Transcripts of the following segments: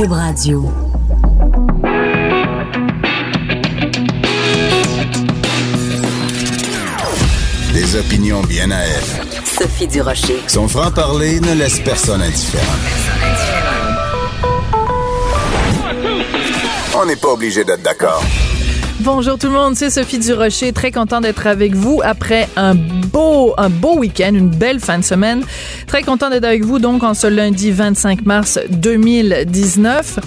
Cube Radio. Des opinions bien à elle. Sophie Durocher. Son franc-parler ne laisse personne indifférent. On n'est pas obligé d'être d'accord. Bonjour tout le monde, c'est Sophie Durocher, très content d'être avec vous après un beau un beau week-end, une belle fin de semaine. Très content d'être avec vous donc en ce lundi 25 mars 2019.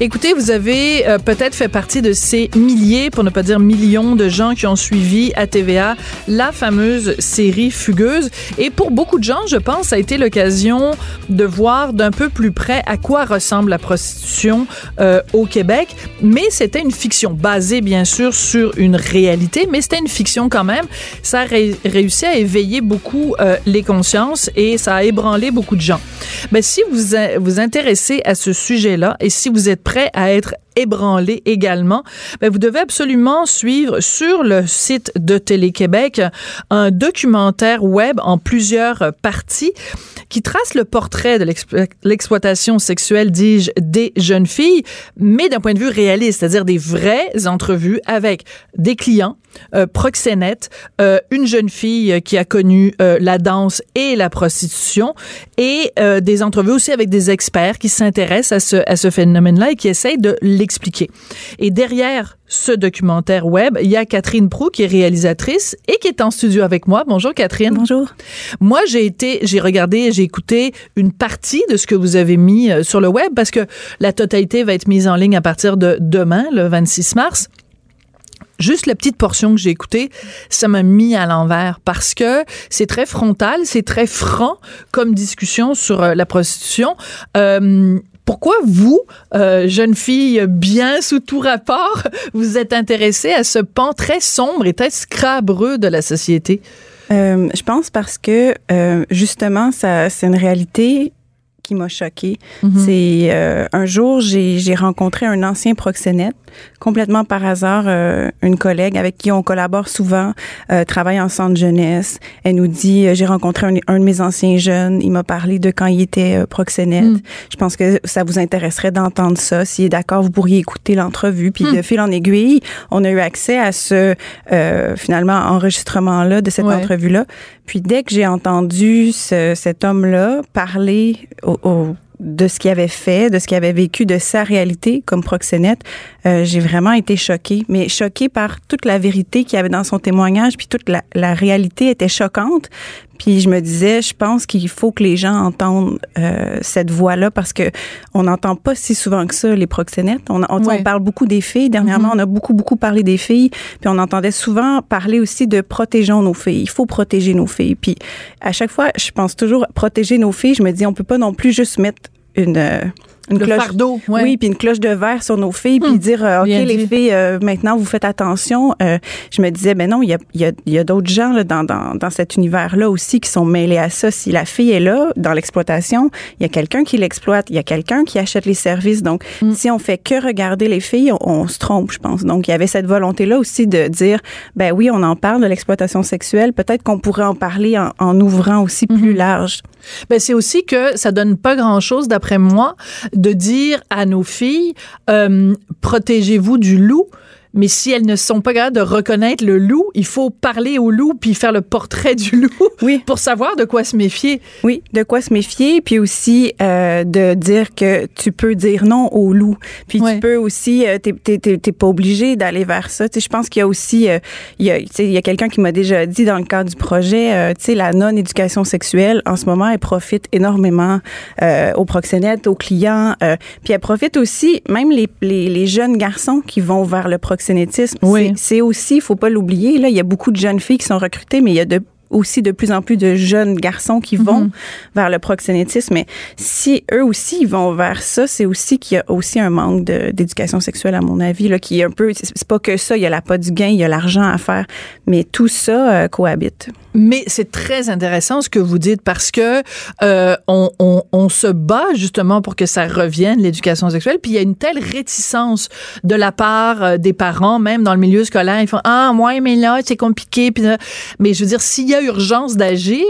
Écoutez, vous avez euh, peut-être fait partie de ces milliers, pour ne pas dire millions de gens qui ont suivi à TVA la fameuse série Fugueuse et pour beaucoup de gens, je pense, ça a été l'occasion de voir d'un peu plus près à quoi ressemble la prostitution euh, au Québec, mais c'était une fiction basée bien sûr sur une réalité, mais c'était une fiction quand même. Ça a réussi à éveiller beaucoup euh, les consciences et ça a ébranlé beaucoup de gens. Mais si vous vous intéressez à ce sujet-là et si vous êtes prêt à être ébranlé également, ben vous devez absolument suivre sur le site de Télé-Québec un documentaire web en plusieurs parties qui trace le portrait de l'exploitation sexuelle, dis-je, des jeunes filles, mais d'un point de vue réaliste, c'est-à-dire des vraies entrevues avec des clients, euh, proxénètes, euh, une jeune fille qui a connu euh, la danse et la prostitution, et des entrevues aussi avec des experts qui s'intéressent à ce, à ce phénomène-là et qui essayent de l'expliquer. Et derrière ce documentaire web, il y a Catherine Prou qui est réalisatrice et qui est en studio avec moi. Bonjour Catherine. Bonjour. Moi, j'ai été, j'ai regardé, j'ai écouté une partie de ce que vous avez mis euh, sur le web parce que la totalité va être mise en ligne à partir de demain, le 26 mars juste la petite portion que j'ai écoutée, ça m'a mis à l'envers parce que c'est très frontal, c'est très franc comme discussion sur euh, la prostitution. Euh, pourquoi vous, euh, jeune fille bien sous tout rapport, vous êtes intéressée à ce pan très sombre et très scrabreux de la société? Euh, je pense parce que euh, justement, ça, c'est une réalité qui m'a choquée. Mm-hmm. C'est euh, un jour, j'ai rencontré un ancien proxénète complètement par hasard, euh, une collègue avec qui on collabore souvent, euh, travaille en centre jeunesse. Elle nous dit, euh, j'ai rencontré un, de mes anciens jeunes, il m'a parlé de quand il était euh, proxénète. Mm. Je pense que ça vous intéresserait d'entendre ça. S'il est d'accord, vous pourriez écouter l'entrevue. Puis mm. de fil en aiguille, on a eu accès à ce, finalement, enregistrement-là de cette entrevue-là. Puis dès que j'ai entendu ce, cet homme-là parler de ce qu'il avait fait, de ce qu'il avait vécu, de sa réalité comme proxénète, euh, j'ai vraiment été choquée. Mais choquée par toute la vérité qu'il y avait dans son témoignage, puis toute la, la réalité était choquante. Puis je me disais, je pense qu'il faut que les gens entendent euh, cette voix-là parce que on n'entend pas si souvent que ça les proxénètes. On, on, on parle beaucoup des filles. Dernièrement, mm-hmm. on a beaucoup beaucoup parlé des filles. Puis on entendait souvent parler aussi de protégeons nos filles. Il faut protéger nos filles. Puis à chaque fois, je pense toujours protéger nos filles. Je me dis, on peut pas non plus juste mettre une euh, une cloche, fardeau, oui, puis une cloche de verre sur nos filles, puis hum, dire euh, ok les filles, euh, maintenant vous faites attention. Euh, je me disais ben non, il y a, y a, y a d'autres gens là, dans, dans, dans cet univers là aussi qui sont mêlés à ça. Si la fille est là dans l'exploitation, il y a quelqu'un qui l'exploite, il y a quelqu'un qui achète les services. Donc hum. si on fait que regarder les filles, on, se trompe, je pense. Donc il y avait cette volonté là aussi de dire ben oui, on en parle de l'exploitation sexuelle, peut-être qu'on pourrait en parler en, en ouvrant aussi plus hum. large. Ben c'est aussi que ça donne pas grand chose d'après moi de dire à nos filles, euh, protégez-vous du loup mais si elles ne sont pas capables de reconnaître le loup, il faut parler au loup puis faire le portrait du loup oui. pour savoir de quoi se méfier. Oui, de quoi se méfier, puis aussi euh, de dire que tu peux dire non au loup. Puis tu peux aussi, euh, t'es, pas obligé d'aller vers ça. Tu sais, je pense qu'il y a aussi, euh, il y a, tu sais, il y a quelqu'un qui m'a déjà dit dans le cadre du projet, euh, tu sais, la non-éducation sexuelle, en ce moment, elle profite énormément aux proxénètes, aux clients, puis elle profite aussi, même les, les, les jeunes garçons qui vont vers le proxénète oui. C'est aussi, il faut pas l'oublier, là, il y a beaucoup de jeunes filles qui sont recrutées, mais il y a de aussi de plus en plus de jeunes garçons qui vont mm-hmm. vers le proxénétisme. Mais si eux aussi ils vont vers ça, c'est aussi qu'il y a aussi un manque d'éducation sexuelle, à mon avis, là, qui est un peu. C'est pas que ça, il y a la pas du gain, il y a l'argent à faire, mais tout ça euh, cohabite. Mais c'est très intéressant ce que vous dites parce que euh, on, on, on, se bat justement pour que ça revienne l'éducation sexuelle. Puis il y a une telle réticence de la part euh, des parents, même dans le milieu scolaire, ils font ah moi mais là c'est compliqué. Puis, mais je veux dire s'il y a urgence d'agir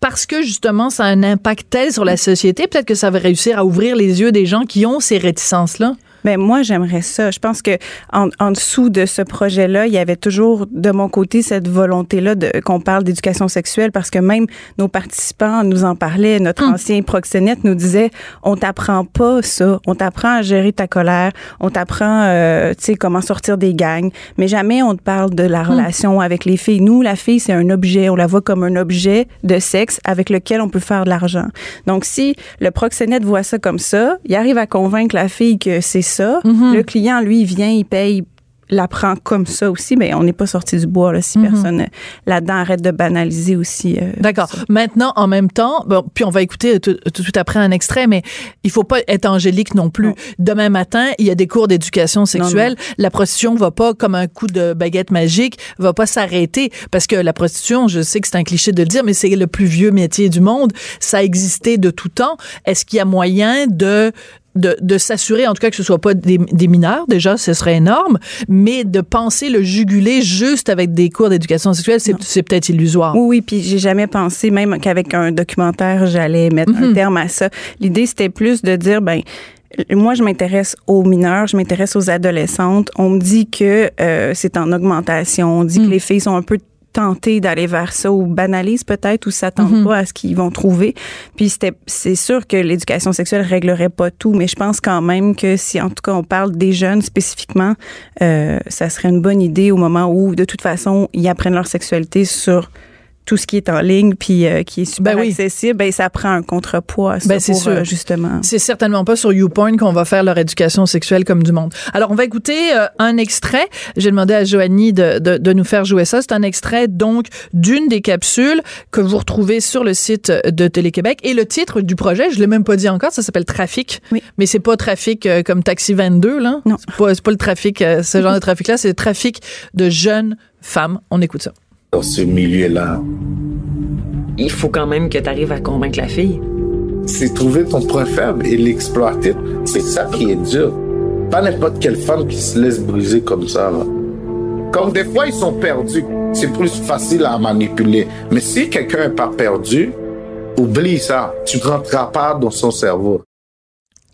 parce que justement ça a un impact tel sur la société, peut-être que ça va réussir à ouvrir les yeux des gens qui ont ces réticences-là? Ben moi, j'aimerais ça. Je pense que en, en dessous de ce projet-là, il y avait toujours de mon côté cette volonté-là de qu'on parle d'éducation sexuelle parce que même nos participants nous en parlaient. Notre Hum. ancien proxénète nous disait on t'apprend pas ça. On t'apprend à gérer ta colère. On t'apprend, euh, tu sais, comment sortir des gangs. Mais jamais on te parle de la relation avec les filles. Nous, la fille, c'est un objet. On la voit comme un objet de sexe avec lequel on peut faire de l'argent. Donc, si le proxénète voit ça comme ça, il arrive à convaincre la fille que c'est ça. Le client, lui, il vient, il paye l'apprend comme ça aussi, mais on n'est pas sorti du bois là, si personne euh, là-dedans arrête de banaliser aussi. euh, D'accord. Maintenant, en même temps, bon, puis on va écouter tout, tout tout après un extrait, mais il faut pas être angélique non plus. Non. Demain matin, il y a des cours d'éducation sexuelle. La prostitution va pas, comme un coup de baguette magique, va pas s'arrêter parce que la prostitution, je sais que c'est un cliché de le dire, mais c'est le plus vieux métier du monde. Ça a existé de tout temps. Est-ce qu'il y a moyen de de, de s'assurer, en tout cas, que ce soit pas des, des mineurs, déjà, ce serait énorme, mais de penser le juguler juste avec des cours d'éducation sexuelle, c'est peut-être illusoire. Oui, oui, puis j'ai jamais pensé, même qu'avec un documentaire, j'allais mettre un terme à ça. L'idée, c'était plus de dire, ben, moi, je m'intéresse aux mineurs, je m'intéresse aux adolescentes. On me dit que euh, c'est en augmentation. On dit que les filles sont un peu tentées d'aller vers ça ou banalisent peut-être ou s'attendent pas à ce qu'ils vont trouver. Puis c'était c'est sûr que l'éducation sexuelle réglerait pas tout, mais je pense quand même que si en tout cas on parle des jeunes spécifiquement, euh, ça serait une bonne idée au moment où de toute façon ils apprennent leur sexualité sur tout ce qui est en ligne puis euh, qui est super Ben oui. accessible, ben ça prend un contrepoids ça Ben, c'est pour, sûr. euh, justement. C'est certainement pas sur YouPorn qu'on va faire leur éducation sexuelle comme du monde. Alors, on va écouter euh, un extrait. J'ai demandé à Joanie de, de, de nous faire jouer ça. C'est un extrait, donc, d'une des capsules que vous retrouvez sur le site de Télé-Québec. Et le titre du projet, je l'ai même pas dit encore, ça s'appelle Trafic. Oui. Mais c'est pas trafic euh, comme Taxi 22, là. Non. C'est pas, pas le trafic, euh, ce genre de trafic-là. C'est le trafic de jeunes femmes. On écoute ça. Dans ce milieu-là. il faut quand même que tu arrives à convaincre la fille. C'est trouver ton point faible et l'exploiter. C'est ça qui est dur. Pas n'importe quelle femme qui se laisse briser comme ça. Là. Comme des fois, ils sont perdus. C'est plus facile à manipuler. Mais si quelqu'un n'est pas perdu, oublie ça. Tu ne rentreras pas dans son cerveau.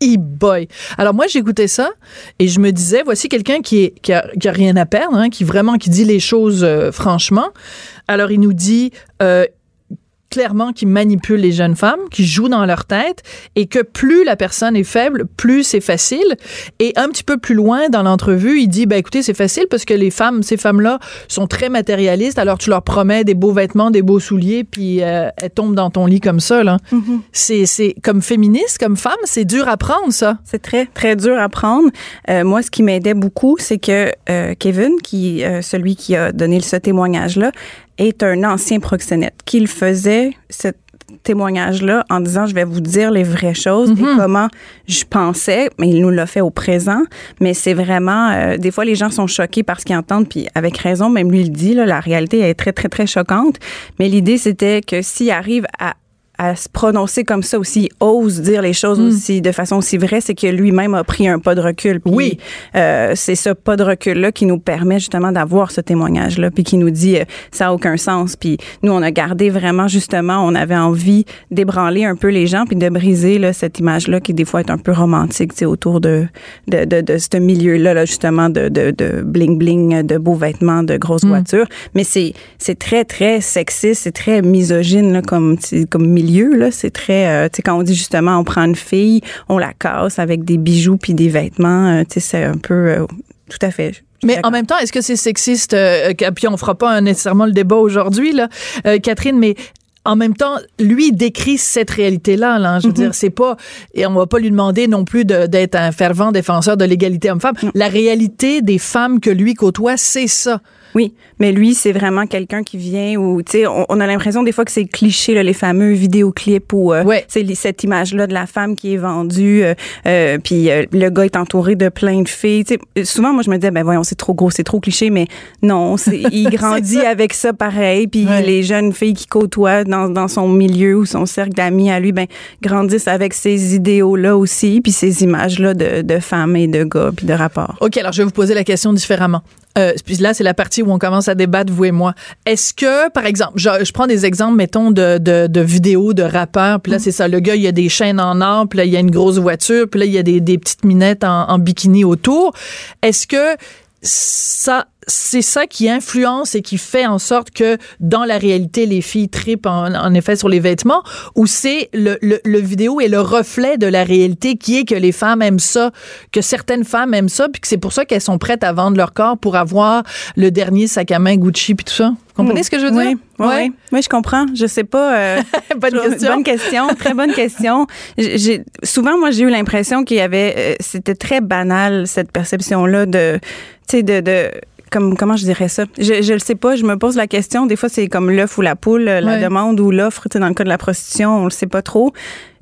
E-boy. Alors moi j'écoutais ça et je me disais voici quelqu'un qui est qui a, qui a rien à perdre, hein, qui vraiment qui dit les choses euh, franchement. Alors il nous dit euh, clairement qu'il manipule les jeunes femmes, qui joue dans leur tête et que plus la personne est faible, plus c'est facile. Et un petit peu plus loin dans l'entrevue, il dit ben écoutez c'est facile parce que les femmes, ces femmes-là sont très matérialistes. Alors tu leur promets des beaux vêtements, des beaux souliers, puis euh, elles tombent dans ton lit comme ça là. C'est c'est comme féministe, comme femme, c'est dur à prendre ça. C'est très, très dur à prendre. Euh, moi, ce qui m'aidait beaucoup, c'est que euh, Kevin, qui euh, celui qui a donné ce témoignage-là, est un ancien proxénète. Qu'il faisait ce témoignage-là en disant, je vais vous dire les vraies choses et comment je pensais, mais il nous l'a fait au présent. Mais c'est vraiment, euh, des fois, les gens sont choqués par ce qu'ils entendent, puis avec raison, même lui il dit, là, la réalité est très, très, très choquante. Mais l'idée, c'était que s'il arrive à à se prononcer comme ça aussi, ose dire les choses aussi de façon aussi vraie, c'est que lui-même a pris un pas de recul. Puis, Oui. euh, c'est ce pas de recul-là qui nous permet justement d'avoir ce témoignage-là, puis qui nous dit euh, ça a aucun sens. Puis nous, on a gardé vraiment justement, on avait envie d'ébranler un peu les gens, puis de briser là, cette image-là qui des fois est un peu romantique, tu sais, autour de de, de, de ce milieu-là, là, justement de de de bling bling, de beaux vêtements, de grosses voitures. Mais c'est c'est très très sexiste, c'est très misogyne là, comme comme milieu là. C'est très, euh, tu sais, quand on dit justement, on prend une fille, on la casse avec des bijoux puis des vêtements, euh, tu sais, c'est un peu euh, tout à fait. Mais en même temps, est-ce que c'est sexiste Puis on fera pas nécessairement le débat aujourd'hui, là, Catherine, mais en même temps, lui décrit cette réalité-là. Là, je veux dire, c'est pas et on va pas lui demander non plus d'être un fervent défenseur de l'égalité homme-femme. La réalité des femmes que lui côtoie, c'est ça. Oui, mais lui, c'est vraiment quelqu'un qui vient où, tu sais, on, on a l'impression des fois que c'est cliché, là, les fameux vidéoclips où euh, Ouais. c'est cette image-là de la femme qui est vendue, euh, euh, puis euh, le gars est entouré de plein de filles. Tu sais, souvent, moi, je me disais, ben voyons, c'est trop gros, c'est trop cliché, mais non, il grandit ça. avec ça pareil, puis Ouais. les jeunes filles qui côtoient dans, dans son milieu ou son cercle d'amis à lui, ben grandissent avec ces idéaux-là aussi, puis ces images-là de, de femmes et de gars, puis de rapports. OK, alors je vais vous poser la question différemment. Euh, puis là, c'est la partie où on commence à débattre, vous et moi. Est-ce que, par exemple, je, je prends des exemples, mettons, de, de, de vidéos de rappeurs, puis là, c'est ça, le gars, il y a des chaînes en or, puis là, il y a une grosse voiture, puis là, il y a des, des petites minettes en, en bikini autour. Est-ce que ça, c'est ça qui influence et qui fait en sorte que dans la réalité, les filles tripent en, en effet sur les vêtements, ou c'est le, le, le vidéo est le reflet de la réalité qui est que les femmes aiment ça, que certaines femmes aiment ça, puis que c'est pour ça qu'elles sont prêtes à vendre leur corps pour avoir le dernier sac à main Gucci puis tout ça. Vous comprenez ce que je veux dire? Oui, oui. Oui, je comprends. Je sais pas. euh, bonne je- question. Bonne question. Très bonne question. J'ai- souvent, moi, j'ai eu l'impression qu'il y avait, euh, c'était très banal, cette perception-là de, tu sais, de, de, comme, comment je dirais ça? Je, je le sais pas. Je me pose la question. Des fois, c'est comme l'œuf ou la poule, la demande ou l'offre. Tu sais, dans le cas de la prostitution, on le sait pas trop.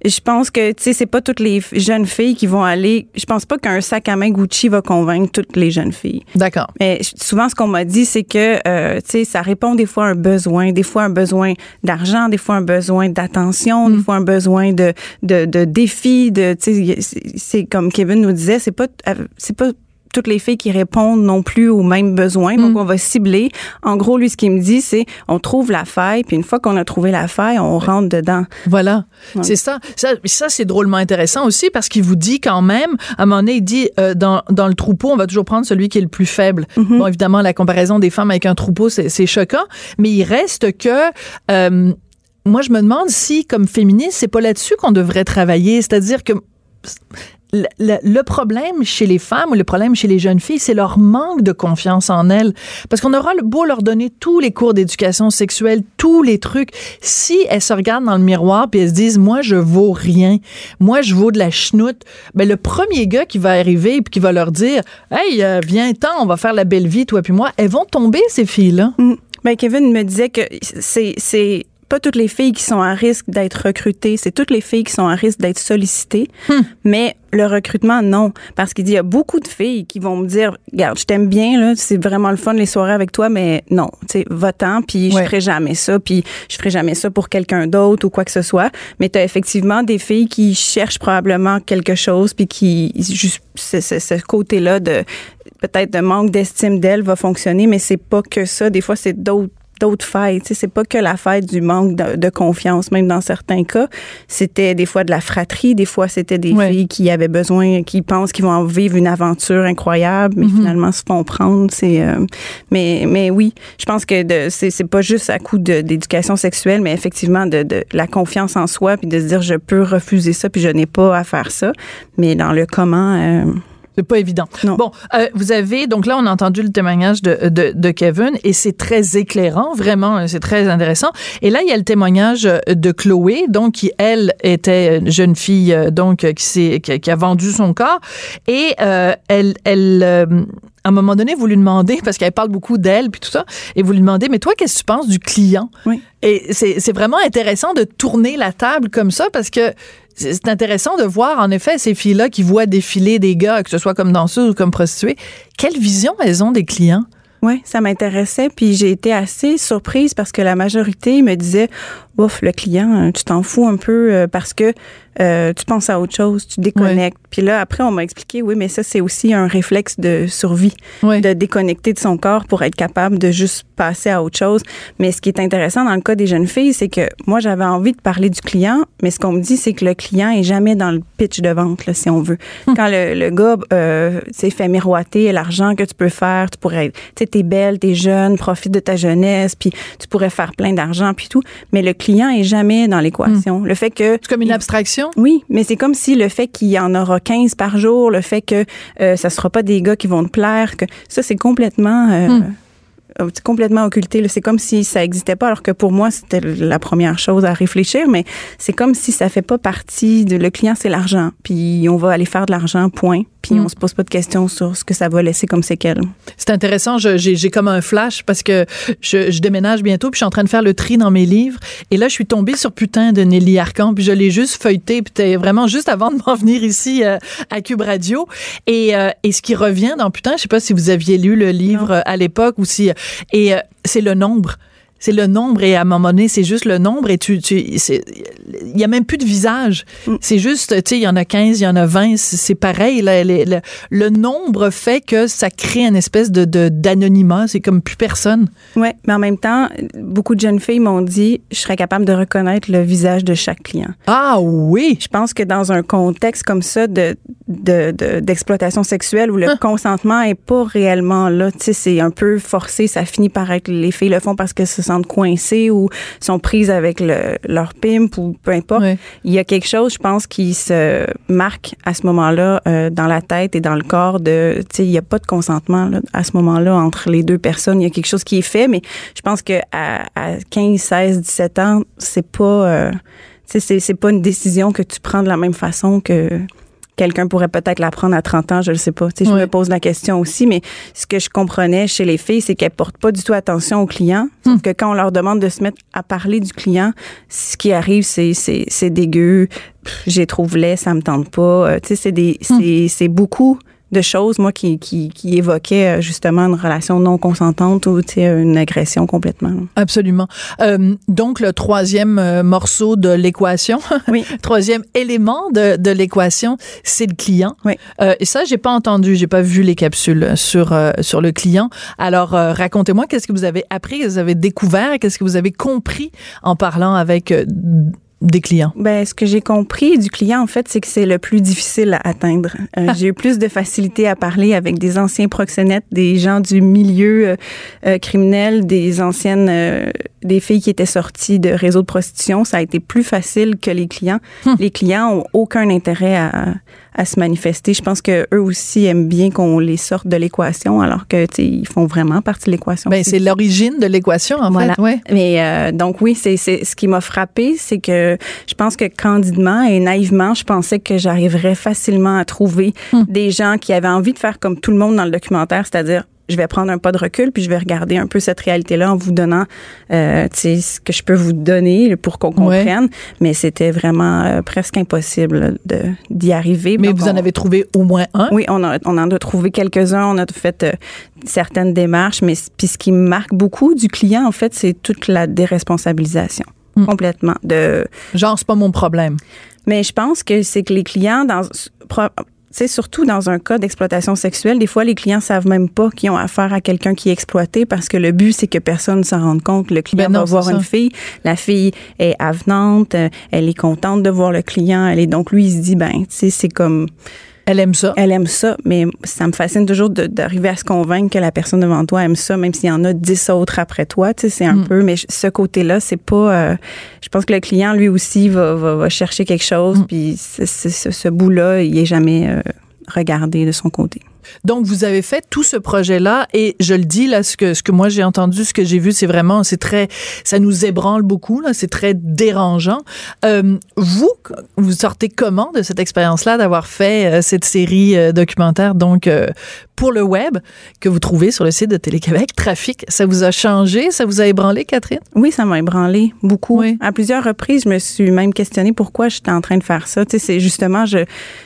Je pense que, tu sais, c'est pas toutes les jeunes filles qui vont aller. Je pense pas qu'un sac à main Gucci va convaincre toutes les jeunes filles. D'accord. Mais souvent, ce qu'on m'a dit, c'est que, euh, tu sais, ça répond des fois à un besoin, des fois un besoin d'argent, des fois un besoin d'attention, des fois un besoin de, de, de défi, de, tu sais, c'est- c'est comme Kevin nous disait, c'est pas, euh, c'est pas toutes les filles qui répondent non plus aux mêmes besoins. Donc, on va cibler. En gros, lui, ce qu'il me dit, c'est on trouve la faille, puis une fois qu'on a trouvé la faille, on rentre dedans. Voilà, Ouais. c'est ça. Ça, ça c'est drôlement intéressant aussi parce qu'il vous dit quand même, à un moment donné, il dit euh, dans, dans le troupeau, on va toujours prendre celui qui est le plus faible. Bon, évidemment, la comparaison des femmes avec un troupeau, c'est c'est choquant, mais il reste que euh, moi, je me demande si, comme féministe, c'est pas là-dessus qu'on devrait travailler. C'est-à-dire que le, problème chez les femmes ou le problème chez les jeunes filles, c'est leur manque de confiance en elles. Parce qu'on aura beau leur donner tous les cours d'éducation sexuelle, tous les trucs. Si elles se regardent dans le miroir puis elles se disent, moi, je vaux rien. Moi, je vaux de la chenoute. Ben, le premier gars qui va arriver puis qui va leur dire, hey, euh, viens-t'en, on va faire la belle vie, toi puis moi, elles vont tomber, ces filles-là. Mm. Ben, Kevin me disait que c'est pas toutes les filles qui sont à risque d'être recrutées, c'est toutes les filles qui sont à risque d'être sollicitées. Mais le recrutement, non. Parce qu'il dit, il y a beaucoup de filles qui vont me dire, regarde, je t'aime bien, là, c'est vraiment le fun les soirées avec toi, mais non, tu sais, va-t'en, puis Ouais. je ferai jamais ça, puis je ferai jamais ça pour quelqu'un d'autre ou quoi que ce soit. Mais tu as effectivement des filles qui cherchent probablement quelque chose, puis qui, juste, ce, côté-là de, peut-être de manque d'estime d'elle va fonctionner, mais c'est pas que ça. Des fois, c'est d'autres d'autres sais, c'est pas que la faille du manque de, de confiance, même dans certains cas. C'était des fois de la fratrie, des fois c'était des Ouais. filles qui avaient besoin, qui pensent qu'ils vont vivre une aventure incroyable, mais finalement se font prendre. C'est, euh, mais, mais oui, je pense que c'est, pas juste à coup d'éducation sexuelle, mais effectivement de, de la confiance en soi, puis de se dire je peux refuser ça, puis je n'ai pas à faire ça. Mais dans le comment, euh, C'est pas évident. Non. Bon, euh, vous avez donc là on a entendu le témoignage de, de, de Kevin et c'est très éclairant, vraiment, euh, c'est très intéressant. Et là il y a le témoignage euh, de Chloé, donc qui elle était une jeune fille donc qui s'est qui, a- qui a vendu son corps et euh, elle elle euh, à un moment donné, vous lui demandez, parce qu'elle parle beaucoup d'elle puis tout ça, et vous lui demandez, mais toi, qu'est-ce que tu penses du client? Oui. Et c'est vraiment intéressant de tourner la table comme ça parce que c'est intéressant de voir, en effet, ces filles-là qui voient défiler des gars, que ce soit comme danseuses ou comme prostituées, quelle vision elles ont des clients? Oui, ça m'intéressait. Puis j'ai été assez surprise parce que la majorité me disait Ouf, le client, tu t'en fous un peu euh, parce que euh, tu penses à autre chose, tu déconnectes. Puis là, après, on m'a expliqué Oui, mais ça, c'est aussi un réflexe de survie, Oui. de déconnecter de son corps pour être capable de juste passer à autre chose. Mais ce qui est intéressant dans le cas des jeunes filles, c'est que moi, j'avais envie de parler du client, mais ce qu'on me dit, c'est que le client est jamais dans le pitch de vente, là, si on veut. Quand le, le gars, euh, tu sais, fait miroiter l'argent que tu peux faire, tu pourrais, tu sais, t'es belle, t'es jeune, profite de ta jeunesse, puis tu pourrais faire plein d'argent, puis tout. Mais le client est jamais dans l'équation. Le fait que C'est comme une il- oui, mais c'est comme si le fait qu'il y en aura 15 par jour, le fait que euh, ça sera pas des gars qui vont te plaire, que ça c'est complètement euh, Hmm. euh, complètement occulté. C'est comme si ça existait pas, alors que pour moi c'était la première chose à réfléchir, mais c'est comme si ça fait pas partie de le client c'est l'argent, puis on va aller faire de l'argent point, puis Hmm. on se pose pas de questions sur ce que ça va laisser comme séquelles. C'est intéressant. J'ai comme un flash parce que je, je déménage bientôt puis je suis en train de faire le tri dans mes livres. Et là, je suis tombée sur putain de Nelly Arcan puis je l'ai juste feuilleté. Puis c'était vraiment juste avant de m'en venir ici euh, à Cube Radio. Et, euh, et ce qui revient dans putain, je sais pas si vous aviez lu le livre euh, à l'époque ou si... Et euh, c'est le nombre. C'est le nombre et à un moment donné, c'est juste le nombre et tu, tu il y a même plus de visage. Mm. C'est juste, tu sais, il y en a 15, il y en a 20, c'est pareil. là, le, le- le nombre fait que ça crée une espèce de de- d'anonymat. C'est comme plus personne. Ouais, mais en même temps, beaucoup de jeunes filles m'ont dit je serais capable de reconnaître le visage de chaque client. Ah oui. Je pense que dans un contexte comme ça de de- de- d'exploitation sexuelle où le Hein. consentement est pas réellement là, tu sais, c'est un peu forcé, ça finit par être les filles le font parce qu'elles se sentent coincées ou sont prises avec le, leur pimp ou peu importe. Il y a quelque chose, je pense, qui se marque à ce moment-là euh, dans la tête et dans le corps de, tu sais, il n'y a pas de consentement là, à ce moment-là entre les deux personnes. Il y a quelque chose qui est fait, mais je pense que à, à 15, 16, 17 ans, c'est pas, euh, tu sais, c'est, c'est pas une décision que tu prends de la même façon que quelqu'un pourrait peut-être la prendre à 30 ans, je ne sais pas. Tu sais, je me pose la question aussi, mais ce que je comprenais chez les filles, c'est qu'elles portent pas du tout attention aux clients. Sauf que quand on leur demande de se mettre à parler du client, ce qui arrive, c'est c'est c'est dégueu, j'ai trouve laid, ça me tente pas. Euh, tu sais, c'est des c'est c'est beaucoup de choses, moi, qui, qui, qui évoquaient euh, justement une relation non consentante ou tu sais, une agression complètement. Absolument. Euh, donc, le troisième euh, morceau de l'équation, Oui. troisième élément de, de l'équation, c'est le client. Oui. Euh, et ça, j'ai pas entendu, j'ai pas vu les capsules sur euh, sur le client. Alors, euh, racontez-moi, qu'est-ce que vous avez appris, qu'est-ce que vous avez découvert, qu'est-ce que vous avez compris en parlant avec des clients? Ben, ce que j'ai compris du client, en fait, c'est que c'est le plus difficile à atteindre. Euh, j'ai eu plus de facilité à parler avec des anciens proxénètes, des gens du milieu euh, euh, criminel, des anciennes, euh, des filles qui étaient sorties de réseaux de prostitution. Ça a été plus facile que les clients. Les clients ont aucun intérêt à, à se manifester. Je pense que eux aussi aiment bien qu'on les sorte de l'équation, alors que, ils font vraiment partie de l'équation. Ben, c'est l'origine de l'équation, en Voilà. fait. Ouais. Mais euh, donc oui, c'est ce qui m'a frappé, c'est que je pense que candidement et naïvement, je pensais que j'arriverais facilement à trouver des gens qui avaient envie de faire comme tout le monde dans le documentaire, c'est-à-dire je vais prendre un pas de recul puis je vais regarder un peu cette réalité-là en vous donnant, euh, ce que je peux vous donner pour qu'on Ouais. comprenne. Mais c'était vraiment euh, presque impossible de d'y arriver. Mais Donc, vous en avez trouvé au moins un? oui, on, a, on en a trouvé quelques-uns. On a fait euh, certaines démarches. Mais puis ce qui me marque beaucoup du client, en fait, c'est toute la déresponsabilisation. Mm. Complètement. De, Genre, c'est pas mon problème. mais je pense que c'est que les clients, dans, sais, surtout dans un cas d'exploitation sexuelle, des fois, les clients savent même pas qu'ils ont affaire à quelqu'un qui est exploité parce que le but, c'est que personne ne s'en rende compte. Le client Ben non, va voir ça. une fille, la fille est avenante, euh, elle est contente de voir le client, elle est donc lui, il se dit, ben, tu sais, c'est comme, Elle aime ça. elle aime ça, mais ça me fascine toujours d'arriver à se convaincre que la personne devant toi aime ça, même s'il y en a dix autres après toi. Tu sais, c'est un Mm. peu, mais ce côté-là, c'est pas. euh, je pense que le client, lui aussi, va, va, va chercher quelque chose, Mm. puis ce bout-là, il est jamais euh, regardé de son côté. Donc, vous avez fait tout ce projet-là et je le dis, là, ce que, ce que moi j'ai entendu, ce que j'ai vu, c'est vraiment, c'est très, ça nous ébranle beaucoup, là, c'est très dérangeant. Euh, vous, vous sortez comment de cette expérience-là d'avoir fait euh, cette série euh, documentaire, donc, euh, pour le web, que vous trouvez sur le site de Télé-Québec, Trafic? Ça vous a changé? Ça vous a ébranlé, Catherine? Oui, ça m'a ébranlé beaucoup. Oui. À plusieurs reprises, je me suis même questionnée pourquoi j'étais en train de faire ça. Tu sais, c'est justement, je,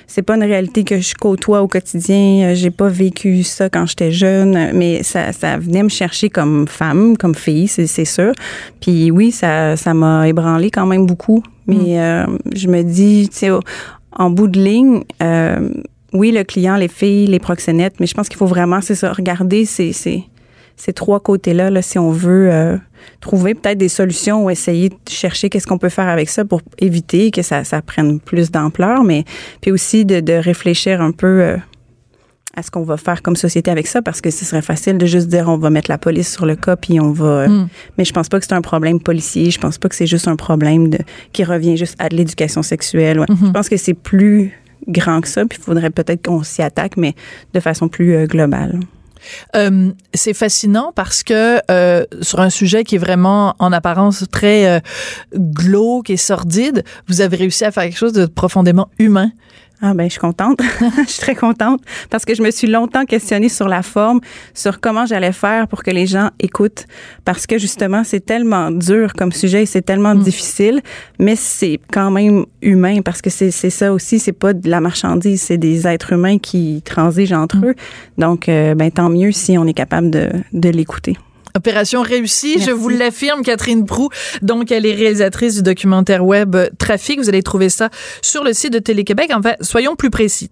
c'est pas une réalité que je côtoie au quotidien. Euh, J'ai pas vécu ça quand j'étais jeune, mais ça, ça venait me chercher comme femme, comme fille, c'est, c'est sûr. Puis oui, ça, ça m'a ébranlé quand même beaucoup. Mais euh, je me dis, tu sais, en bout de ligne, euh, oui, le client, les filles, les proxénètes, mais je pense qu'il faut vraiment, c'est ça, regarder ces, ces, ces trois côtés-là, là, si on veut euh, trouver peut-être des solutions ou essayer de chercher qu'est-ce qu'on peut faire avec ça pour éviter que ça, ça prenne plus d'ampleur, mais puis aussi de, de réfléchir un peu euh, à ce qu'on va faire comme société avec ça, parce que ce serait facile de juste dire on va mettre la police sur le cas puis on va. euh, Mm. Mais je pense pas que c'est un problème policier. Je pense pas que c'est juste un problème de qui revient juste à de l'éducation sexuelle. ouais. Je pense que c'est plus grand que ça, puis il faudrait peut-être qu'on s'y attaque, mais de façon plus euh, globale. Euh, c'est fascinant parce que euh, sur un sujet qui est vraiment en apparence très euh, glauque et sordide, vous avez réussi à faire quelque chose de profondément humain. Ah ben je suis contente. je suis très contente parce que je me suis longtemps questionnée sur la forme, sur comment j'allais faire pour que les gens écoutent parce que justement c'est tellement dur comme sujet, et c'est tellement difficile, mais c'est quand même humain parce que c'est c'est ça aussi, c'est pas de la marchandise, c'est des êtres humains qui transigent entre eux. Donc euh, ben tant mieux si on est capable de de l'écouter. Opération réussie, je vous l'affirme, Catherine Prou. Donc, elle est réalisatrice du documentaire web Trafic. Vous allez trouver ça sur le site de Télé-Québec. En fait, soyons plus précis.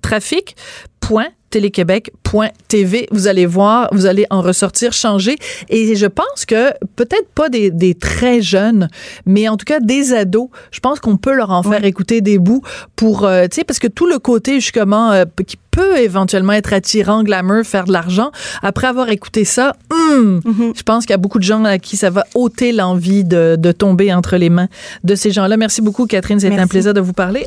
Trafic.téléquébec.tv. Vous allez voir, vous allez en ressortir changé. Et je pense que peut-être pas des, des très jeunes, mais en tout cas des ados, je pense qu'on peut leur en faire écouter des bouts pour, euh, tu sais, parce que tout le côté justement euh, qui peut éventuellement être attirant, glamour, faire de l'argent, après avoir écouté ça, hum, je pense qu'il y a beaucoup de gens à qui ça va ôter l'envie de, de tomber entre les mains de ces gens-là. Merci beaucoup, Catherine. C'était un plaisir de vous parler.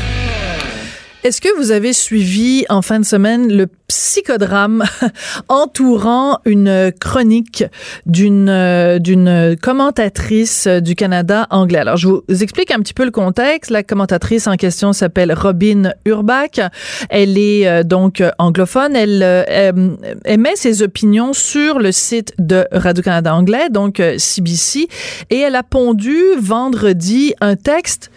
Est-ce que vous avez suivi en fin de semaine le psychodrame entourant une chronique d'une euh, d'une commentatrice du Canada anglais? Alors je vous explique un petit peu le contexte. La commentatrice en question s'appelle Robin Urbach. Elle est euh, donc anglophone. Elle euh, euh, émet ses opinions sur le site de Radio Canada anglais, donc CBC, et elle a pondu vendredi un texte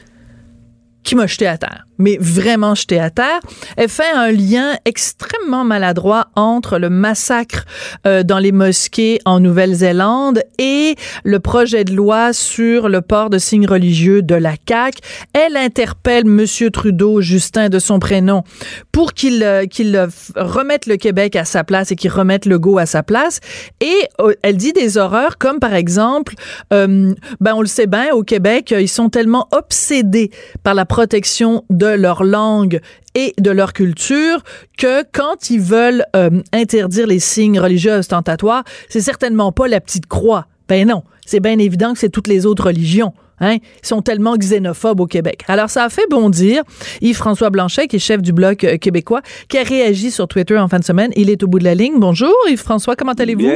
qui m'a jeté à terre, mais vraiment jeté à terre. Elle fait un lien extrêmement maladroit entre le massacre euh, dans les mosquées en Nouvelle-Zélande et le projet de loi sur le port de signes religieux de la CAQ. Elle interpelle Monsieur Trudeau, Justin de son prénom, pour qu'il euh, qu'il euh, remette le Québec à sa place et qu'il remette le go à sa place. Et euh, elle dit des horreurs comme par exemple, ben on le sait bien, au Québec, ils sont tellement obsédés par la protection de leur langue et de leur culture que quand ils veulent euh, interdire les signes religieux ostentatoires, c'est certainement pas la petite croix. Ben non, c'est bien évident que c'est toutes les autres religions. Hein? Ils sont tellement xénophobes au Québec. Alors, ça a fait bondir Yves-François Blanchet, qui est chef du Bloc euh, québécois, qui a réagi sur Twitter en fin de semaine. Il est au bout de la ligne. Bonjour, Yves-François, comment allez-vous?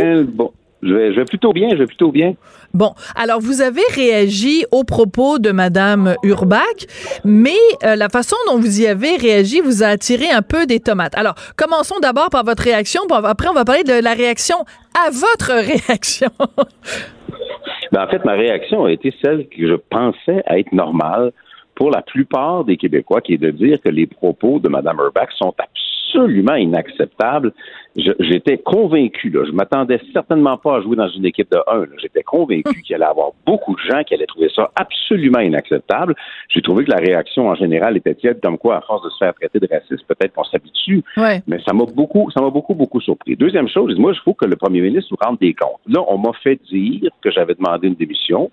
Je vais, je vais plutôt bien, je vais plutôt bien. Bon, alors vous avez réagi aux propos de Madame Urbach, mais euh, la façon dont vous y avez réagi vous a attiré un peu des tomates. Alors, commençons d'abord par votre réaction, puis après on va parler de la réaction à votre réaction. Ben, en fait, ma réaction a été celle que je pensais être normale pour la plupart des Québécois, qui est de dire que les propos de Mme Urbach sont absolument inacceptables. Je- J'étais convaincu, là, je m'attendais certainement pas à jouer dans une équipe de 1. J'étais convaincu qu'il allait y avoir beaucoup de gens qui allaient trouver ça absolument inacceptable. J'ai trouvé que la réaction en général était tiède, comme quoi, à force de se faire traiter de raciste, peut-être qu'on s'habitue. ouais. Mais ça m'a beaucoup, ça m'a beaucoup, beaucoup surpris. Deuxième chose, moi, je trouve que le premier ministre nous rende des comptes. Là, on m'a fait dire que j'avais demandé une démission.